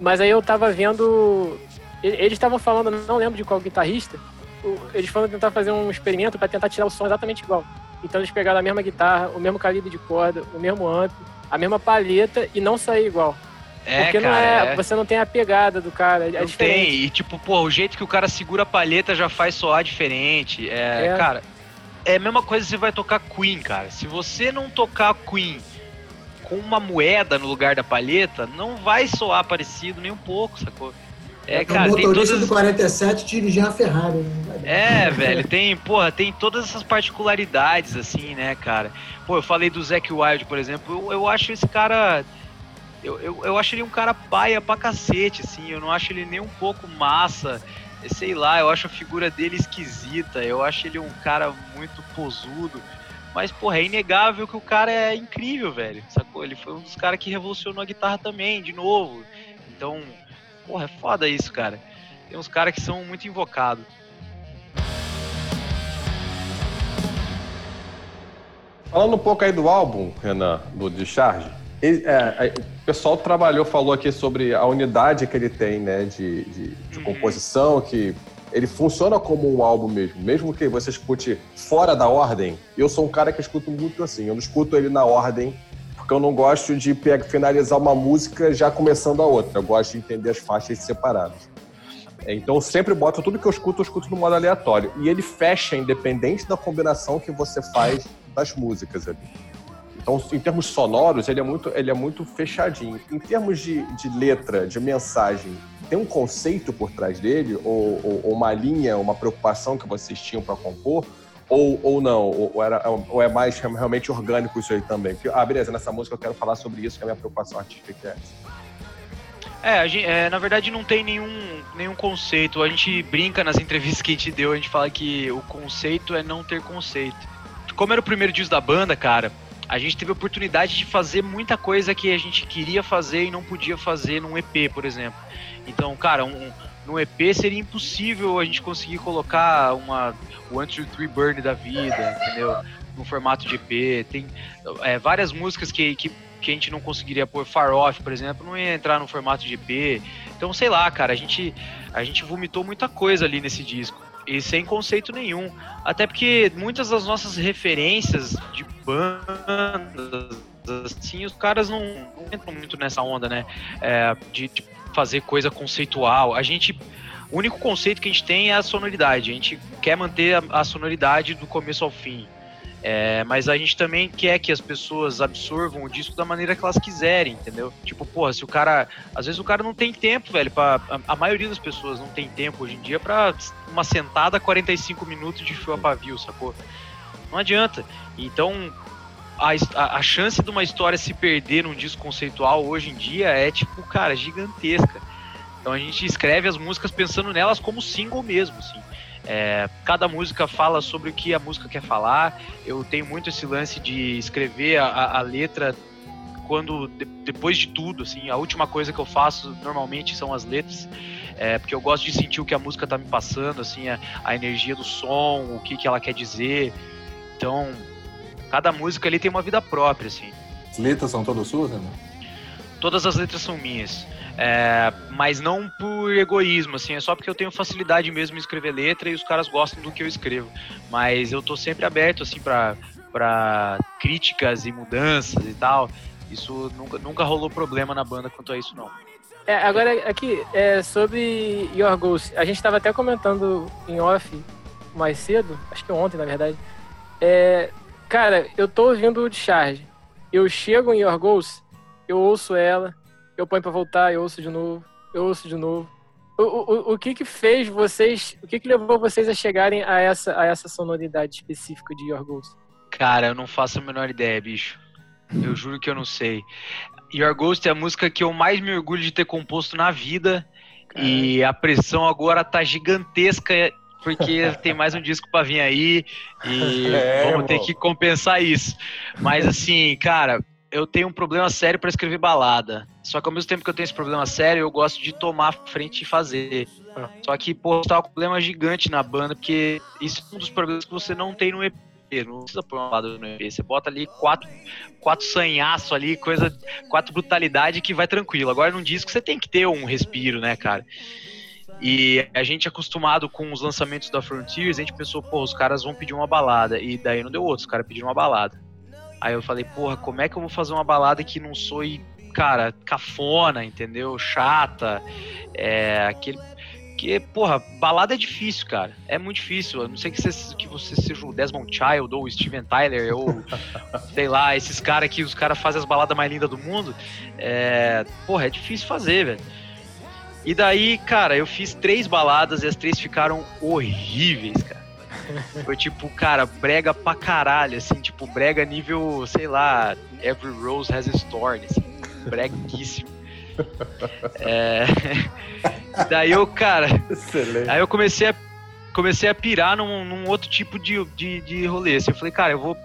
Mas aí eu tava vendo. Eles estavam falando, não lembro de qual guitarrista. Eles foram tentar fazer um experimento para tentar tirar o som exatamente igual. Então eles pegaram a mesma guitarra, o mesmo calibre de corda, o mesmo amp, a mesma palheta e não sair igual. É, Porque cara. não é, é. você não tem a pegada do cara, é Não diferente. tem, e tipo, pô, o jeito que o cara segura a palheta já faz soar diferente. É, É. cara, é a mesma coisa que você vai tocar Queen, cara. Se você não tocar Queen com uma moeda no lugar da palheta, não vai soar parecido nem um pouco, sacou? É, o cara, tem motorista todas. do 47 dirigia uma Ferrari. né? É, velho, tem, porra, tem todas essas particularidades, assim, né, cara? Pô, eu falei do Zac Wild, por exemplo, eu, eu acho esse cara. Eu, eu, eu acho ele um cara paia pra cacete, assim, eu não acho ele nem um pouco massa. Sei lá, eu acho a figura dele esquisita, eu acho ele um cara muito posudo. Mas, porra, é inegável que o cara é incrível, velho, sacou? Ele foi um dos caras que revolucionou a guitarra também, de novo. Então, porra, é foda isso, cara. Tem uns caras que são muito invocados. Falando um pouco aí do álbum, Renan, do Discharge, ele- é, o pessoal trabalhou, falou aqui sobre a unidade que ele tem, né, de, de, de Uhum. composição, que ele funciona como um álbum mesmo, mesmo que você escute fora da ordem. Eu sou um cara que escuto muito assim, eu não escuto ele na ordem, porque eu não gosto de finalizar uma música já começando a outra, eu gosto de entender as faixas separadas. Então eu sempre boto tudo que eu escuto, eu escuto no modo aleatório. E ele fecha, independente da combinação que você faz das músicas ali. Então, em termos sonoros, ele é muito, ele é muito fechadinho. Em termos de, de letra, de mensagem, tem um conceito por trás dele? Ou, ou- ou uma linha, uma preocupação que vocês tinham para compor? Ou, ou não? Ou, era, ou é mais realmente orgânico isso aí também? Porque, ah, beleza, nessa música eu quero falar sobre isso, que é a minha preocupação artística é essa. É, gente- é, na verdade não tem nenhum, nenhum conceito. A gente brinca nas entrevistas que a gente deu, a gente fala que o conceito é não ter conceito. Como era o primeiro disco da banda, cara, a gente teve a oportunidade de fazer muita coisa que a gente queria fazer e não podia fazer num EP, por exemplo. Então, cara, um, num EP seria impossível a gente conseguir colocar uma One, Two, Three Burn da vida, entendeu? No formato de EP. Tem é, várias músicas que, que, que a gente não conseguiria pôr. Far Off, por exemplo, não ia entrar no formato de EP. Então, sei lá, cara, a gente, a gente vomitou muita coisa ali nesse disco. E sem conceito nenhum. Até porque muitas das nossas referências de bandas, assim, os caras não, não entram muito nessa onda, né? É, de, de fazer coisa conceitual. A gente. O único conceito que a gente tem é a sonoridade. A gente quer manter a, a sonoridade do começo ao fim. É, mas a gente também quer que as pessoas absorvam o disco da maneira que elas quiserem, entendeu? Tipo, porra, se o cara. Às vezes o cara não tem tempo, velho. Pra, a, a maioria das pessoas não tem tempo hoje em dia pra uma sentada 45 minutos de fio a pavio, sacou? Não adianta. Então, a, a, a, chance de uma história se perder num disco conceitual hoje em dia é, tipo, cara, gigantesca. Então a gente escreve as músicas pensando nelas como single mesmo, assim. É, cada música fala sobre o que a música quer falar. Eu tenho muito esse lance de escrever a, a letra quando de, depois de tudo, assim, a última coisa que eu faço normalmente são as letras, é, porque eu gosto de sentir o que a música tá me passando, assim, a, a energia do som, o que que ela quer dizer. Então, cada música ali tem uma vida própria, assim. As letras são todas suas, né? Todas as letras são minhas. É, mas não por egoísmo, assim, é só porque eu tenho facilidade mesmo em escrever letra e os caras gostam do que eu escrevo. Mas eu tô sempre aberto, assim, pra, pra críticas e mudanças e tal. Isso nunca, nunca rolou problema na banda quanto a isso, não. É, agora, aqui, é, sobre Your Ghost, a gente estava até comentando em off mais cedo, acho que ontem, na verdade. É, cara, eu tô ouvindo o Discharge. Eu chego em Your Ghost, eu ouço ela, eu ponho para voltar, eu ouço de novo, eu ouço de novo. O, o, o que que fez vocês, o que que levou vocês a chegarem a essa, a essa sonoridade específica de Your Ghost? Cara, eu não faço a menor ideia, bicho. Eu juro que eu não sei. Your Ghost é a música que eu mais me orgulho de ter composto na vida. E a pressão agora tá gigantesca porque *laughs* tem mais um disco para vir aí e é, vamos irmão. ter que compensar isso. Mas assim, cara, eu tenho um problema sério para escrever balada. Só que ao mesmo tempo que eu tenho esse problema sério, eu gosto de tomar frente e fazer. Só que, pô, tá um problema gigante na banda, porque isso é um dos problemas que você não tem no EP. Não precisa pôr uma balada no EP. Você bota ali quatro, quatro sanhaço ali, coisa, quatro brutalidade que vai tranquilo. Agora num disco você tem que ter um respiro, né, cara? E a gente acostumado com os lançamentos da Frontiers, a gente pensou, pô, os caras vão pedir uma balada. E daí não deu outro, os caras pediram uma balada. Aí eu falei, porra, como é que eu vou fazer uma balada que não soe, cara, cafona, entendeu? Chata. É, aquele. Que, porra, balada é difícil, cara. É muito difícil. Eu não sei que você, que você seja o Desmond Child ou o Steven Tyler ou, *laughs* sei lá, esses caras que os caras fazem as baladas mais lindas do mundo. É, porra, é difícil fazer, velho. E daí, cara, eu fiz três baladas e as três ficaram horríveis, cara. Foi tipo, cara, brega pra caralho, assim, tipo, brega nível, sei lá, Every Rose Has a Storm, assim, breguíssimo. É... Daí eu, cara. Excelente. Aí eu comecei a, comecei a pirar num, num outro tipo de, de, de rolê. Assim, eu falei, cara, eu vou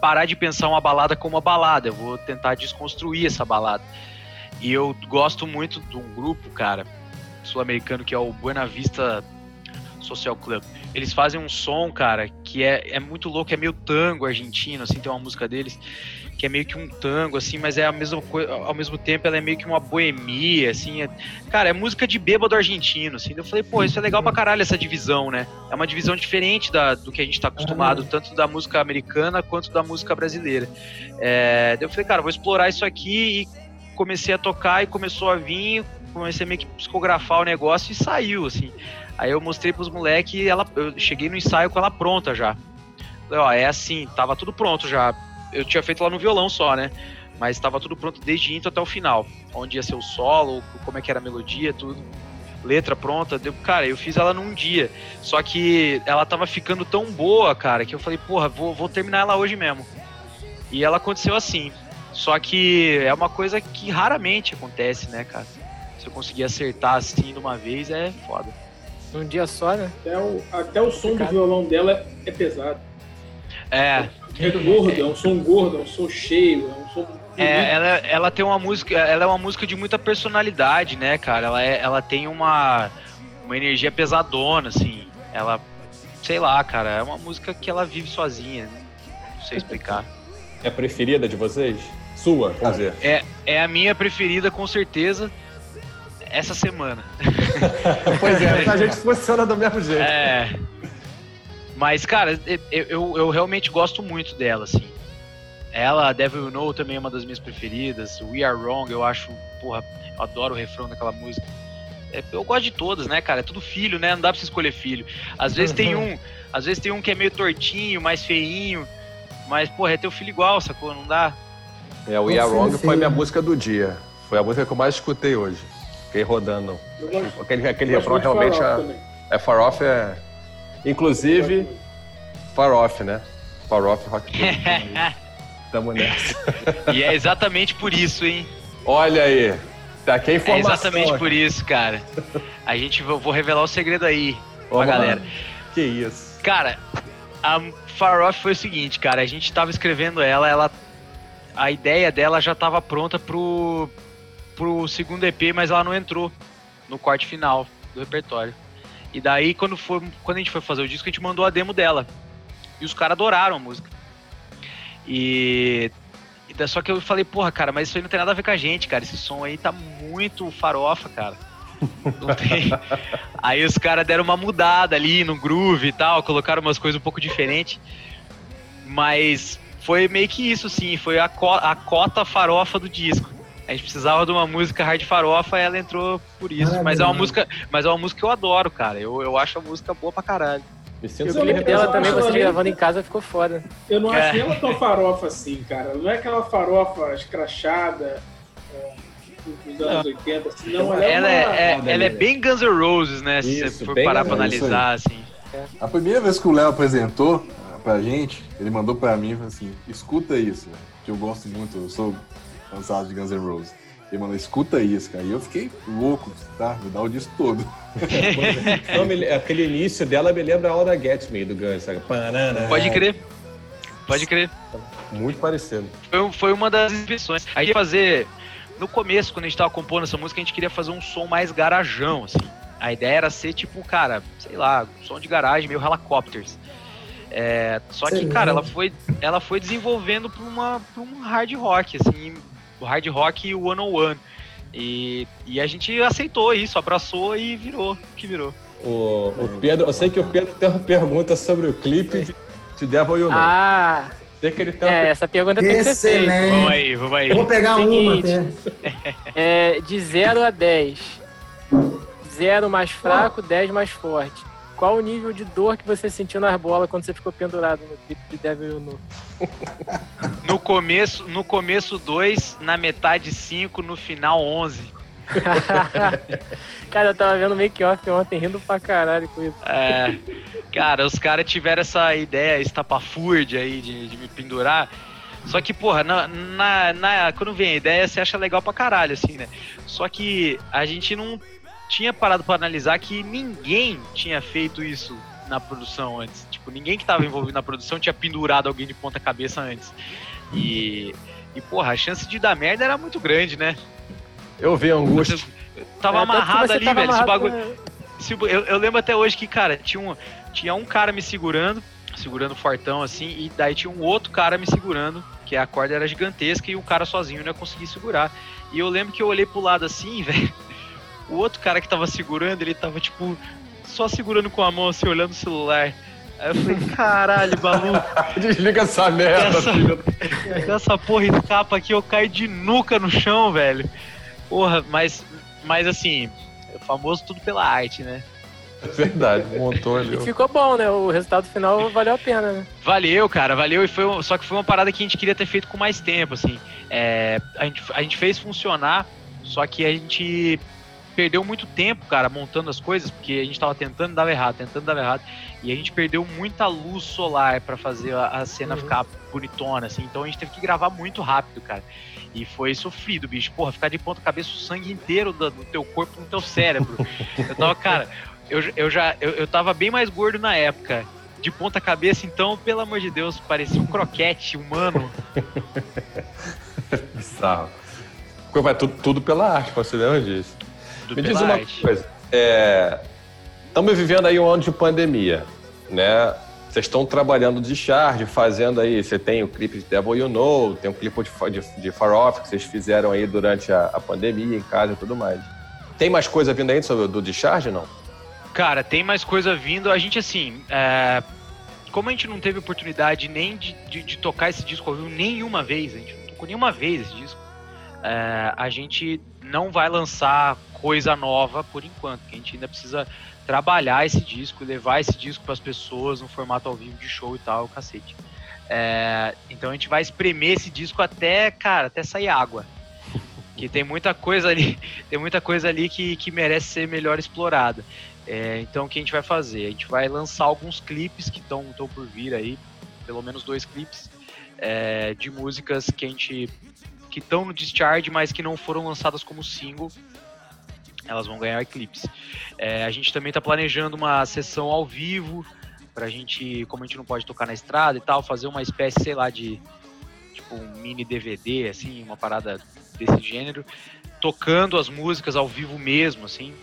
parar de pensar uma balada como uma balada, eu vou tentar desconstruir essa balada. E eu gosto muito de um grupo, cara, sul-americano que é o Buena Vista Social Club. Eles fazem um som, cara, que é, é muito louco, é meio tango argentino, assim, tem uma música deles que é meio que um tango, assim, mas é a mesma coisa, ao mesmo tempo ela é meio que uma boemia, assim, é, cara, é música de bêbado argentino, assim, eu falei, pô, isso é legal pra caralho, essa divisão, né, é uma divisão diferente da, do que a gente tá acostumado, tanto da música americana quanto da música brasileira, é, eu falei, cara, vou explorar isso aqui e comecei a tocar e começou a vir, comecei a meio que psicografar o negócio e saiu, assim, Aí eu mostrei pros moleques ela eu cheguei no ensaio com ela pronta já. Falei, ó, é assim, tava tudo pronto já. Eu tinha feito lá no violão só, né? Mas estava tudo pronto desde intro até o final. Onde ia ser o solo, como é que era a melodia, tudo. Letra pronta. Deu, cara, eu fiz ela num dia. Só que ela tava ficando tão boa, cara, que eu falei, porra, vou, vou terminar ela hoje mesmo. E ela aconteceu assim. Só que é uma coisa que raramente acontece, né, cara? Se eu conseguir acertar assim de uma vez, é foda. Num dia só, né? Até o, até o som do violão dela é pesado. É. É gordo, é um som gordo, é um som cheio, é um som. É, ela, ela tem uma música, ela é uma música de muita personalidade, né, cara? Ela, é, ela tem uma, uma energia pesadona, assim. Ela, sei lá, cara, é uma música que ela vive sozinha. Né? Não sei explicar. É a preferida de vocês? Sua, vamos dizer. É, é a minha preferida, com certeza essa semana. *laughs* pois é, a gente funciona do mesmo jeito. É. Mas, cara, eu, eu, eu, realmente gosto muito dela, assim. Ela, Devil You Know, também é uma das minhas preferidas. We Are Wrong, eu acho, porra, eu adoro o refrão daquela música. É, eu gosto de todas, né, cara? É tudo filho, né? Não dá pra você escolher filho. Às vezes tem uhum. um, às vezes tem um que é meio tortinho, mais feinho, Mas, porra, é teu filho igual, sacou? Não dá. É, o We Are Wrong foi minha música do dia. Foi a música que eu mais escutei hoje. Fiquei rodando. Aquele, aquele refrão realmente é, é Far Off é. Inclusive, Far Off, né? Far Off Rock *laughs* Tamo nessa. e é exatamente por isso, hein? Olha aí. Tá aqui a informação. É exatamente aqui. por isso, cara. A gente vou revelar o segredo aí Vamos pra galera. Lá. Que isso. Cara, a Far Off foi o seguinte, cara. A gente tava escrevendo ela, ela. A ideia dela já tava pronta pro, pro segundo EP, mas ela não entrou no corte final do repertório. E daí, quando, foi, quando a gente foi fazer o disco, a gente mandou a demo dela. E os caras adoraram a música. E. Só que eu falei, porra, cara, mas isso aí não tem nada a ver com a gente, cara. Esse som aí tá muito farofa, cara. *laughs* Não tem. aí os caras deram uma mudada ali no groove e tal, colocaram umas coisas um pouco diferentes. Mas foi meio que isso, sim. Foi a, co a cota farofa do disco. A gente precisava de uma música hard farofa e ela entrou por isso. Mas é uma música, mas é uma música que eu adoro, cara. Eu, eu acho a música boa pra caralho. Me sinto o clipe dela também, você gravando em casa, ficou foda. Eu não é. acho ela tão farofa assim, cara. Não é aquela farofa escrachada é, dos anos não. 80, assim, não. Ela, ela é, é, ela é bem Guns N' Roses, né? Isso, se você for parar pra analisar, assim. A primeira vez que o Léo apresentou pra gente, ele mandou pra mim e falou assim: escuta isso, que eu gosto muito, eu sou cansado de Guns N' Roses. Ele mandou, escuta isso, cara. E eu fiquei louco, tá? Me dá o disco todo. *laughs* aquele início dela me lembra a Hora Get Me do Guns, sabe? Pode crer. Pode crer. Muito parecido. Foi, foi uma das inscrições. A gente ia fazer. No começo, quando a gente tava compondo essa música, a gente queria fazer um som mais garajão, assim. A ideia era ser tipo, cara, sei lá, som de garagem, meio helicópteros. É, só que, cara, ela foi, ela foi desenvolvendo para uma pra um hard rock, assim, o hard rock one on one. E, e a gente aceitou isso, abraçou e virou que virou. O, o Pedro, eu sei que o Pedro tem uma pergunta sobre o clipe de Devil You Know. Ah! Sei que ele tem é, essa pergunta tem que ser feita. Vamos aí, vamos aí. Eu vou pegar Seguinte, uma até. É, de 0 a 10. 0 mais fraco, 10 mais forte. Qual o nível de dor que você sentiu nas bolas quando você ficou pendurado no clipe de Devil No? *laughs* no começo, no começo 2, na metade 5, no final 11. *laughs* cara, eu tava vendo make-off ontem, rindo pra caralho com isso. É, cara, os caras tiveram essa ideia estapafúrdia aí de, de me pendurar. Só que, porra, na, na, na, quando vem a ideia, você acha legal pra caralho, assim, né? Só que a gente não tinha parado para analisar que ninguém tinha feito isso na produção antes. Tipo, ninguém que estava envolvido na produção tinha pendurado alguém de ponta cabeça antes. E, e porra, a chance de dar merda era muito grande, né? Eu vi angústia. tava é, amarrado ali, velho. Esse bagulho. Esse, eu, eu, lembro até hoje que, cara, tinha um, tinha um cara me segurando, segurando fortão assim, e daí tinha um outro cara me segurando, que a corda era gigantesca e o cara sozinho não ia conseguir segurar. E eu lembro que eu olhei pro lado assim, *laughs* velho o outro cara que tava segurando, ele tava, tipo, só segurando com a mão, assim, olhando o celular. Aí eu falei, *laughs* caralho, maluco. *laughs* Desliga essa merda, essa, filho. *laughs* Essa porra escapa aqui, eu caio de nuca no chão, velho. Porra, mas, mas assim, famoso tudo pela arte, né? É verdade, montou ali. E ficou bom, né? O resultado final valeu a pena, né? Valeu, cara, valeu. E foi, só que foi uma parada que a gente queria ter feito com mais tempo, assim. É, a, gente, a gente fez funcionar, só que a gente perdeu muito tempo, cara, montando as coisas, porque a gente tava tentando dar errado, tentando dar errado, e a gente perdeu muita luz solar para fazer a, a cena uhum. ficar bonitona, assim, então a gente teve que gravar muito rápido, cara. E foi sofrido, bicho. Porra, ficar de ponta cabeça o sangue inteiro do, do teu corpo no teu cérebro. *laughs* eu tava, cara, eu, eu já eu, eu tava bem mais gordo na época. De ponta cabeça, então, pelo amor de Deus, parecia um croquete humano. *laughs* Bizarro. Vai tudo, tudo pela arte, você lembra disso? Me diz uma coisa. Estamos é, vivendo aí um ano de pandemia, né? Vocês estão trabalhando de charge, fazendo aí. Você tem o clipe de Devil You Know, tem um clipe de, de, de Far Off que vocês fizeram aí durante a, a, pandemia, em casa e tudo mais. Tem mais coisa vindo aí sobre do Discharge, não? Cara, tem mais coisa vindo. A gente, assim, é... como a gente não teve oportunidade nem de, de, de, tocar esse disco ao vivo nenhuma vez, a gente não tocou nenhuma vez esse disco, é... a gente não vai lançar coisa nova por enquanto, que a gente ainda precisa trabalhar esse disco, levar esse disco para as pessoas no formato ao vivo de show e tal, cacete. É, então a gente vai espremer esse disco até, cara, até sair água. Que tem muita coisa ali, *laughs* tem muita coisa ali que, que merece ser melhor explorada. É, então o que a gente vai fazer? A gente vai lançar alguns clipes que estão por vir aí, pelo menos dois clipes, é, de músicas que a gente. que estão no Discharge, mas que não foram lançadas como single. Elas vão ganhar clipes. É, a gente também está planejando uma sessão ao vivo pra gente, como a gente não pode tocar na estrada e tal, fazer uma espécie, sei lá, de tipo um mini DVD, assim, uma parada desse gênero, tocando as músicas ao vivo mesmo, assim,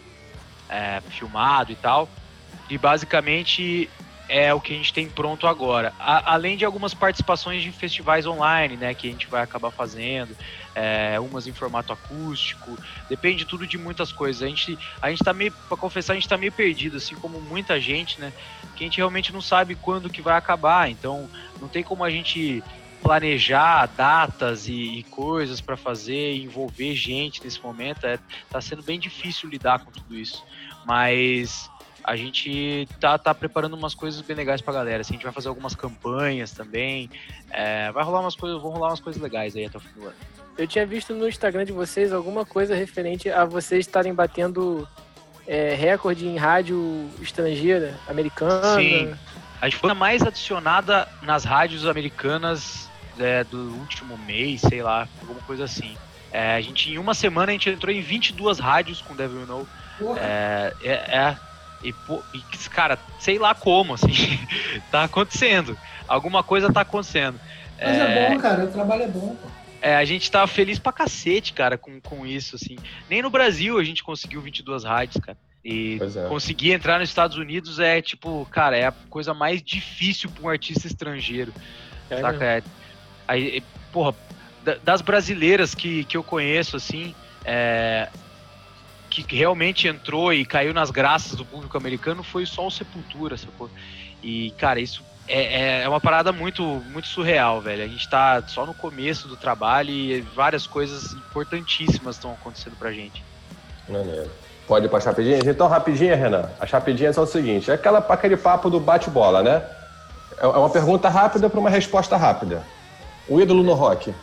é, filmado e tal. E basicamente é o que a gente tem pronto agora. A, além de algumas participações de festivais online, né, que a gente vai acabar fazendo, é, umas em formato acústico, depende tudo de muitas coisas. A gente, a gente tá meio, para confessar, a gente tá meio perdido, assim como muita gente, né, que a gente realmente não sabe quando que vai acabar. Então, não tem como a gente planejar datas e, e coisas para fazer, envolver gente nesse momento. É, tá sendo bem difícil lidar com tudo isso. Mas a gente tá, tá preparando umas coisas bem legais pra galera. Assim, a gente vai fazer algumas campanhas também. É, vai rolar umas coisas, vão rolar umas coisas legais aí até o fim do ano. Eu tinha visto no Instagram de vocês alguma coisa referente a vocês estarem batendo é, recorde em rádio estrangeira, americana. Sim. A gente foi a mais adicionada nas rádios americanas é, do último mês, sei lá, alguma coisa assim. É, a gente, em uma semana, a gente entrou em 22 rádios com Devil Know. É, é, é, e, e, cara, sei lá como, assim, *laughs* tá acontecendo. Alguma coisa tá acontecendo. Mas é, é bom, cara, o trabalho é bom, pô. É, a gente tá feliz pra cacete, cara, com, com isso, assim. Nem no Brasil a gente conseguiu 22 rádios, cara. E é. conseguir entrar nos Estados Unidos é, tipo, cara, é a coisa mais difícil pra um artista estrangeiro. É saca? É, aí, porra, das brasileiras que, que eu conheço, assim, é, que realmente entrou e caiu nas graças do público americano foi só o Sepultura, sacou? E, cara, isso é, é, é uma parada muito, muito surreal, velho. A gente tá só no começo do trabalho e várias coisas importantíssimas estão acontecendo pra gente. Maneiro. Pode ir pra Chapidinhas? Então, rapidinha, Renan. As Chapidinhas são o seguinte: é aquela, aquele papo do bate-bola, né? É, é uma pergunta rápida para uma resposta rápida. Um ídolo no rock?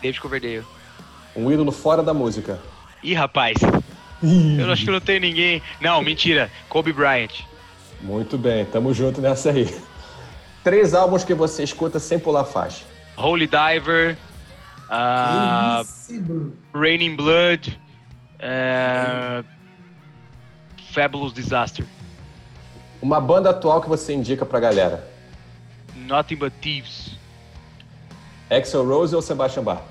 David Coverdale. Um ídolo fora da música? Ih, rapaz. Eu acho que não tem ninguém. Não, mentira. Kobe Bryant. Muito bem, tamo junto nessa aí. Três álbuns que você escuta sem pular faixa. Holy Diver. Uh, Raining Blood. Uh, Fabulous Disaster. Uma banda atual que você indica pra galera. Nothing But Thieves. Axel Rose ou Sebastian Bach?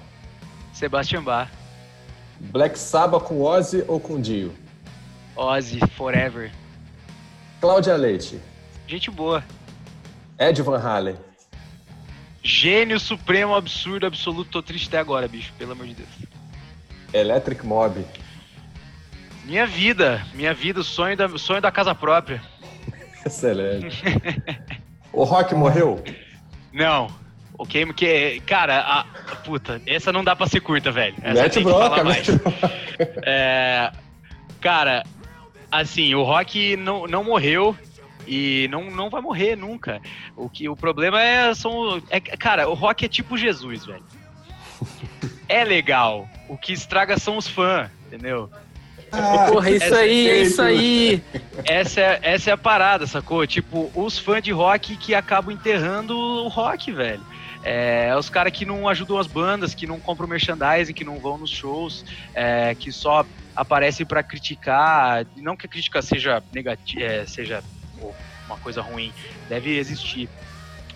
Sebastian Bach. Black Sabbath com Ozzy ou com Dio? Ozzy, forever. Cláudia Leite. Gente boa. Ed Van Halen. Gênio supremo, absurdo, absoluto. Tô triste até agora, bicho, pelo amor de Deus. Electric Mob. Minha vida, minha vida, o sonho da, sonho da casa própria. *laughs* Excelente. *laughs* o Rock morreu? Não. Ok, porque, cara, a, puta, essa não dá pra ser curta, velho. Essa mete broca, mete broca. É, cara, assim, o Rock não, não morreu e não, não vai morrer nunca. O que o problema é são é, cara, o Rock é tipo Jesus, velho. É legal. O que estraga são os fãs, entendeu? Ah, Porra, isso essa, aí, é isso aí. Essa é, essa é a parada, sacou? Tipo, os fãs de rock que acabam enterrando o rock, velho. É, os caras que não ajudam as bandas, que não compram merchandising, que não vão nos shows, é, que só aparecem para criticar. Não que a crítica seja negativa, é, seja uma coisa ruim, deve existir.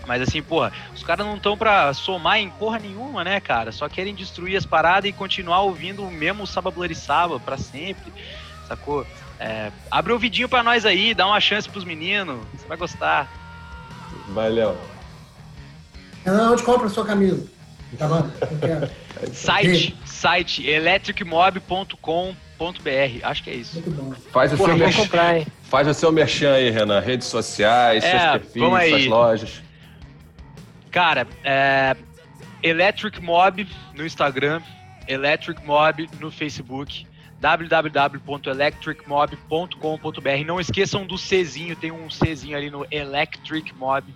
Mas assim, porra, os caras não estão pra somar em porra nenhuma, né, cara? Só querem destruir as paradas e continuar ouvindo o mesmo Saba Saba pra sempre, sacou? É, abre o vidinho pra nós aí, dá uma chance pros meninos, você vai gostar. Valeu. Renan, onde compra a sua camisa? Tá bom? site, site electricmob.com.br. Acho que é isso. Muito bom. Faz o Porra, seu merchan. Comprar? Faz o seu merchan aí, Renan. Redes sociais, é, seus perfis, suas lojas. Cara, é, Electric Mob no Instagram, Electric Mob no Facebook, www.electricmob.com.br. Não esqueçam do Czinho, tem um Czinho ali no Electric Mob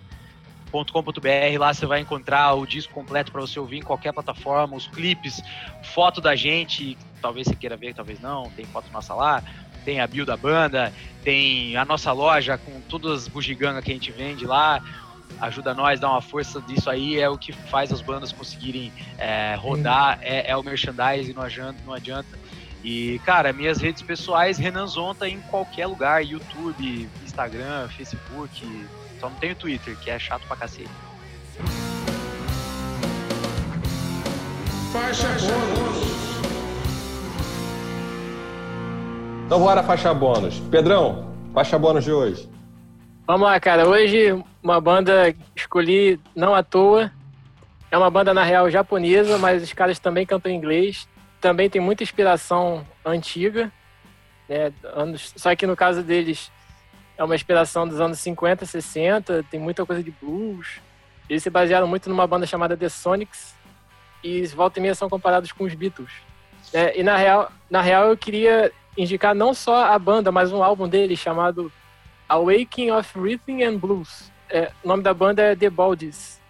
.com.br, lá você vai encontrar o disco completo para você ouvir em qualquer plataforma, os clipes, foto da gente, talvez você queira ver, talvez não, tem foto nossa lá, tem a bio da banda, tem a nossa loja com todas as bugigangas que a gente vende lá, ajuda nós, dá uma força disso aí, é o que faz as bandas conseguirem é, rodar, é, é, o merchandising, não adianta, não adianta. E, cara, minhas redes pessoais, Renan Zonta em qualquer lugar, YouTube, Instagram, Facebook, só não tenho Twitter, que é chato pra cacete. Faixa bônus. Então bora faixa bônus. Pedrão, faixa bônus de hoje. Vamos lá, cara. Hoje uma banda escolhi não à toa. É uma banda na real japonesa, mas os caras também cantam em inglês. Também tem muita inspiração antiga, né? Anos, só que no caso deles é uma inspiração dos anos 50, 60, tem muita coisa de blues. Eles se basearam muito numa banda chamada The Sonics e volta e meia são comparados com os Beatles. É, e na real, na real eu queria indicar não só a banda, mas um álbum deles chamado Awakening of Rhythm and Blues. É, o nome da banda é The Baldies.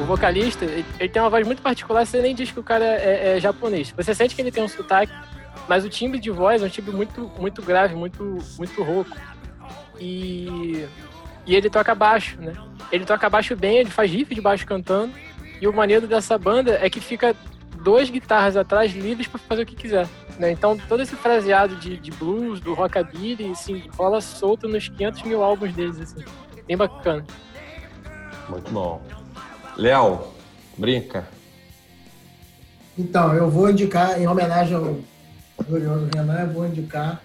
O vocalista, ele, tem uma voz muito particular, você nem diz que o cara é, é japonês. Você sente que ele tem um sotaque, mas o timbre de voz é um timbre muito, muito grave, muito, muito rouco. E, e ele toca baixo, né? Ele toca baixo bem, ele faz riff de baixo cantando. E o maneiro dessa banda é que fica duas guitarras atrás livres para fazer o que quiser. Né? Então todo esse fraseado de, de blues, do rockabilly, assim, rola solto nos 500 mil álbuns deles, assim. Bem bacana. Muito bom. Léo, brinca. Então, eu vou indicar, em homenagem ao glorioso Renan, eu vou indicar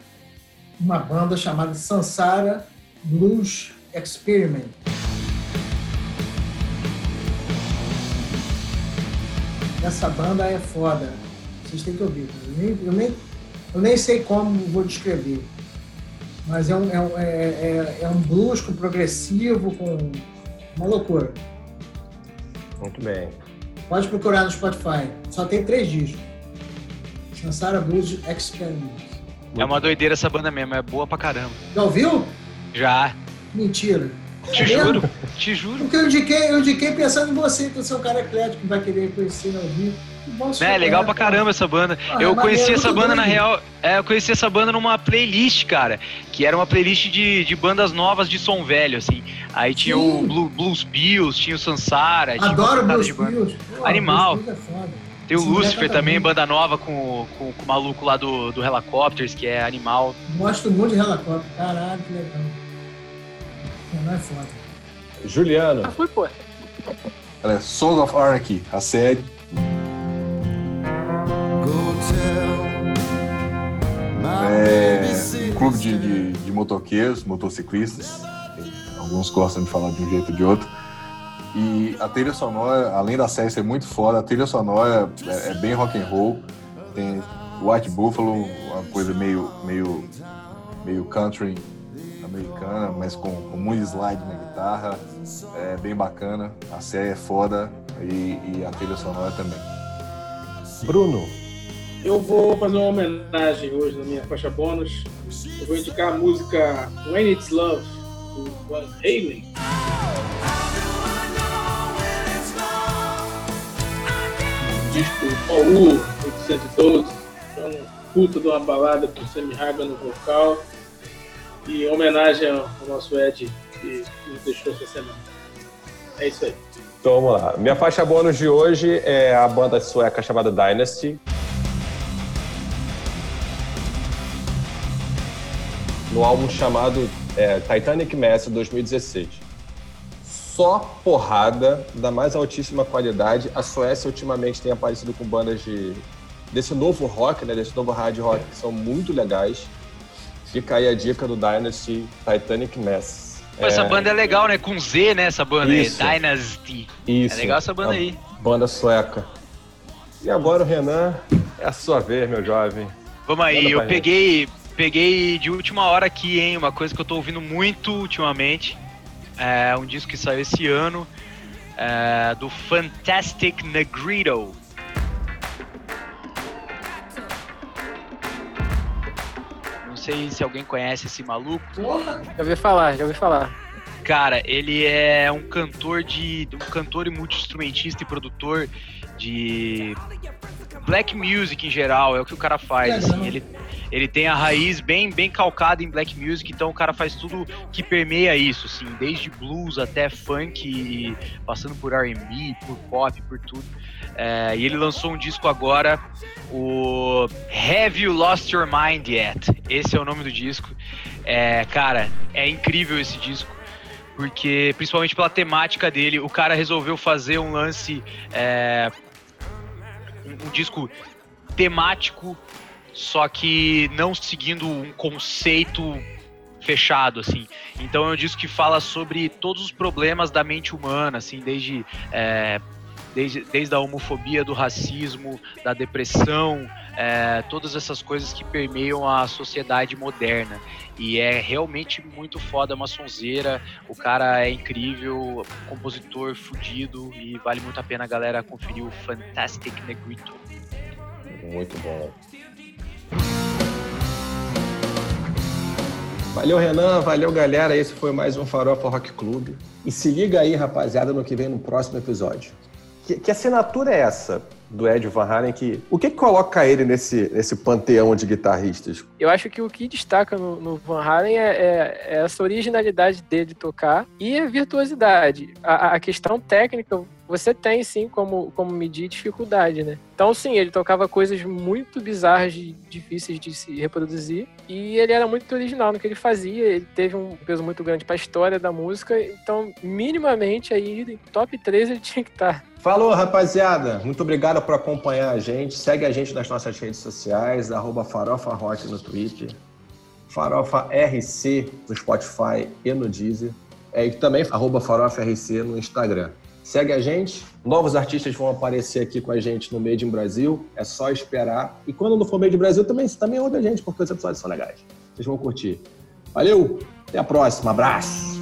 uma banda chamada Sansara Blues Experiment. Essa banda é foda. Vocês têm que ouvir. Eu nem, eu nem, eu nem sei como vou descrever. Mas é um, é, um, é, é, é um blues com progressivo, com uma loucura. Muito bem. Pode procurar no Spotify. Só tem três discos. Sansara Blues Experiment. É uma doideira essa banda mesmo, é boa pra caramba. Já ouviu? Já. Mentira. Te é juro, mesmo? te juro. Porque eu indiquei, eu indiquei pensando em você, que você é um cara eclético que vai querer conhecer ao vivo. É, legal pra caramba essa banda. Ah, eu é conheci essa banda, doido. na real. É, eu conheci essa banda numa playlist, cara. Que era uma playlist de, de bandas novas de som velho, assim. Aí tinha Sim. o Blue, Blues Bills, tinha o Sansara. Adoro Blues Bills. Animal. Blues é tem o Sim, Lucifer também, banda nova com, com, com, o maluco lá do, do Helicopters, que é animal. Gosto muito de Helicopter, caralho, que legal. Não é foda. Juliano. Ah, foi, pô. Olha, Sons of Anarchy, a série. É um clube de, de, de motoqueiros, motociclistas. Alguns gostam de falar de um jeito ou de outro e a trilha sonora, além da série ser muito foda, a trilha sonora é, é bem rock and roll. Tem White Buffalo, uma coisa meio, meio, meio country americana, mas com, com muito slide na guitarra. É bem bacana. A série é foda e, e a trilha sonora também. Bruno. Eu vou fazer uma homenagem hoje na minha faixa bônus. Eu vou indicar a música When It's Love, do Van Halen. Disco OU 812, é um puta de uma balada com Sammy Haga no vocal e em homenagem ao nosso Ed que nos deixou essa semana. É isso aí. Então vamos lá. Minha faixa bônus de hoje é a banda sueca chamada Dynasty. No álbum chamado é, Titanic Mass 2016 só porrada da mais altíssima qualidade. A Suécia ultimamente tem aparecido com bandas de desse novo rock, né, desse novo hard rock que são muito legais. Fica aí a dica do Dynasty Titanic Mass. Pô, é... Essa banda é legal, né? Com Z, né? Essa banda Isso. aí, Dynasty. Isso. É legal essa banda aí. Banda sueca. E agora, o Renan, é a sua vez, meu jovem. Vamos aí, eu peguei, peguei de última hora aqui, hein? Uma coisa que eu tô ouvindo muito ultimamente. É um disco que saiu esse ano é, do Fantastic Negrito. Não sei se alguém conhece esse maluco. Porra! Já ouvi falar, já ouvi falar. Cara, ele é um cantor de. um cantor e multi-instrumentista e produtor de black music em geral, é o que o cara faz, assim. Ele, ele tem a raiz bem, bem calcada em black music, então o cara faz tudo que permeia isso, assim, desde blues até funk, passando por R&B, por pop, por tudo. É, e ele lançou um disco agora, o Have You Lost Your Mind Yet? Esse é o nome do disco. É, cara, é incrível esse disco porque principalmente pela temática dele, o cara resolveu fazer um lance, é, um, disco temático, só que não seguindo um conceito fechado, assim. Então é um disco que fala sobre todos os problemas da mente humana, assim, desde é, desde, desde a homofobia, do racismo, da depressão, é, todas essas coisas que permeiam a sociedade moderna. E é realmente muito foda, é uma sonzeira. O cara é incrível, compositor fudido e vale muito a pena a galera conferir o Fantastic Negrito. Muito bom. Valeu, Renan. Valeu, galera. Esse foi mais um Farofa Rock Club. E se liga aí, rapaziada, no que vem no próximo episódio. Que, que assinatura é essa do Ed Van Halen? Que, o que, coloca ele nesse, nesse panteão de guitarristas? Eu acho que o que destaca no, no Van Halen é, é, é, essa originalidade dele de tocar e a virtuosidade. A, a questão técnica você tem sim como, como medir dificuldade, né? Então, sim, ele tocava coisas muito bizarras, difíceis de se reproduzir, e ele era muito original no que ele fazia. Ele teve um peso muito grande para a história da música, então, minimamente, aí, top 3 ele tinha que estar. Tá. Falou, rapaziada. Muito obrigado por acompanhar a gente. Segue a gente nas nossas redes sociais, arroba Farofa Rock no Twitter, Farofa RC no Spotify e no Deezer. É, e também arroba Farofa RC no Instagram. Segue a gente. Novos artistas vão aparecer aqui com a gente no Made in Brasil. É só esperar. E quando não for Made in Brasil, também, também ouve a gente, porque os episódios são legais. Vocês vão curtir. Valeu, até a próxima. Abraço.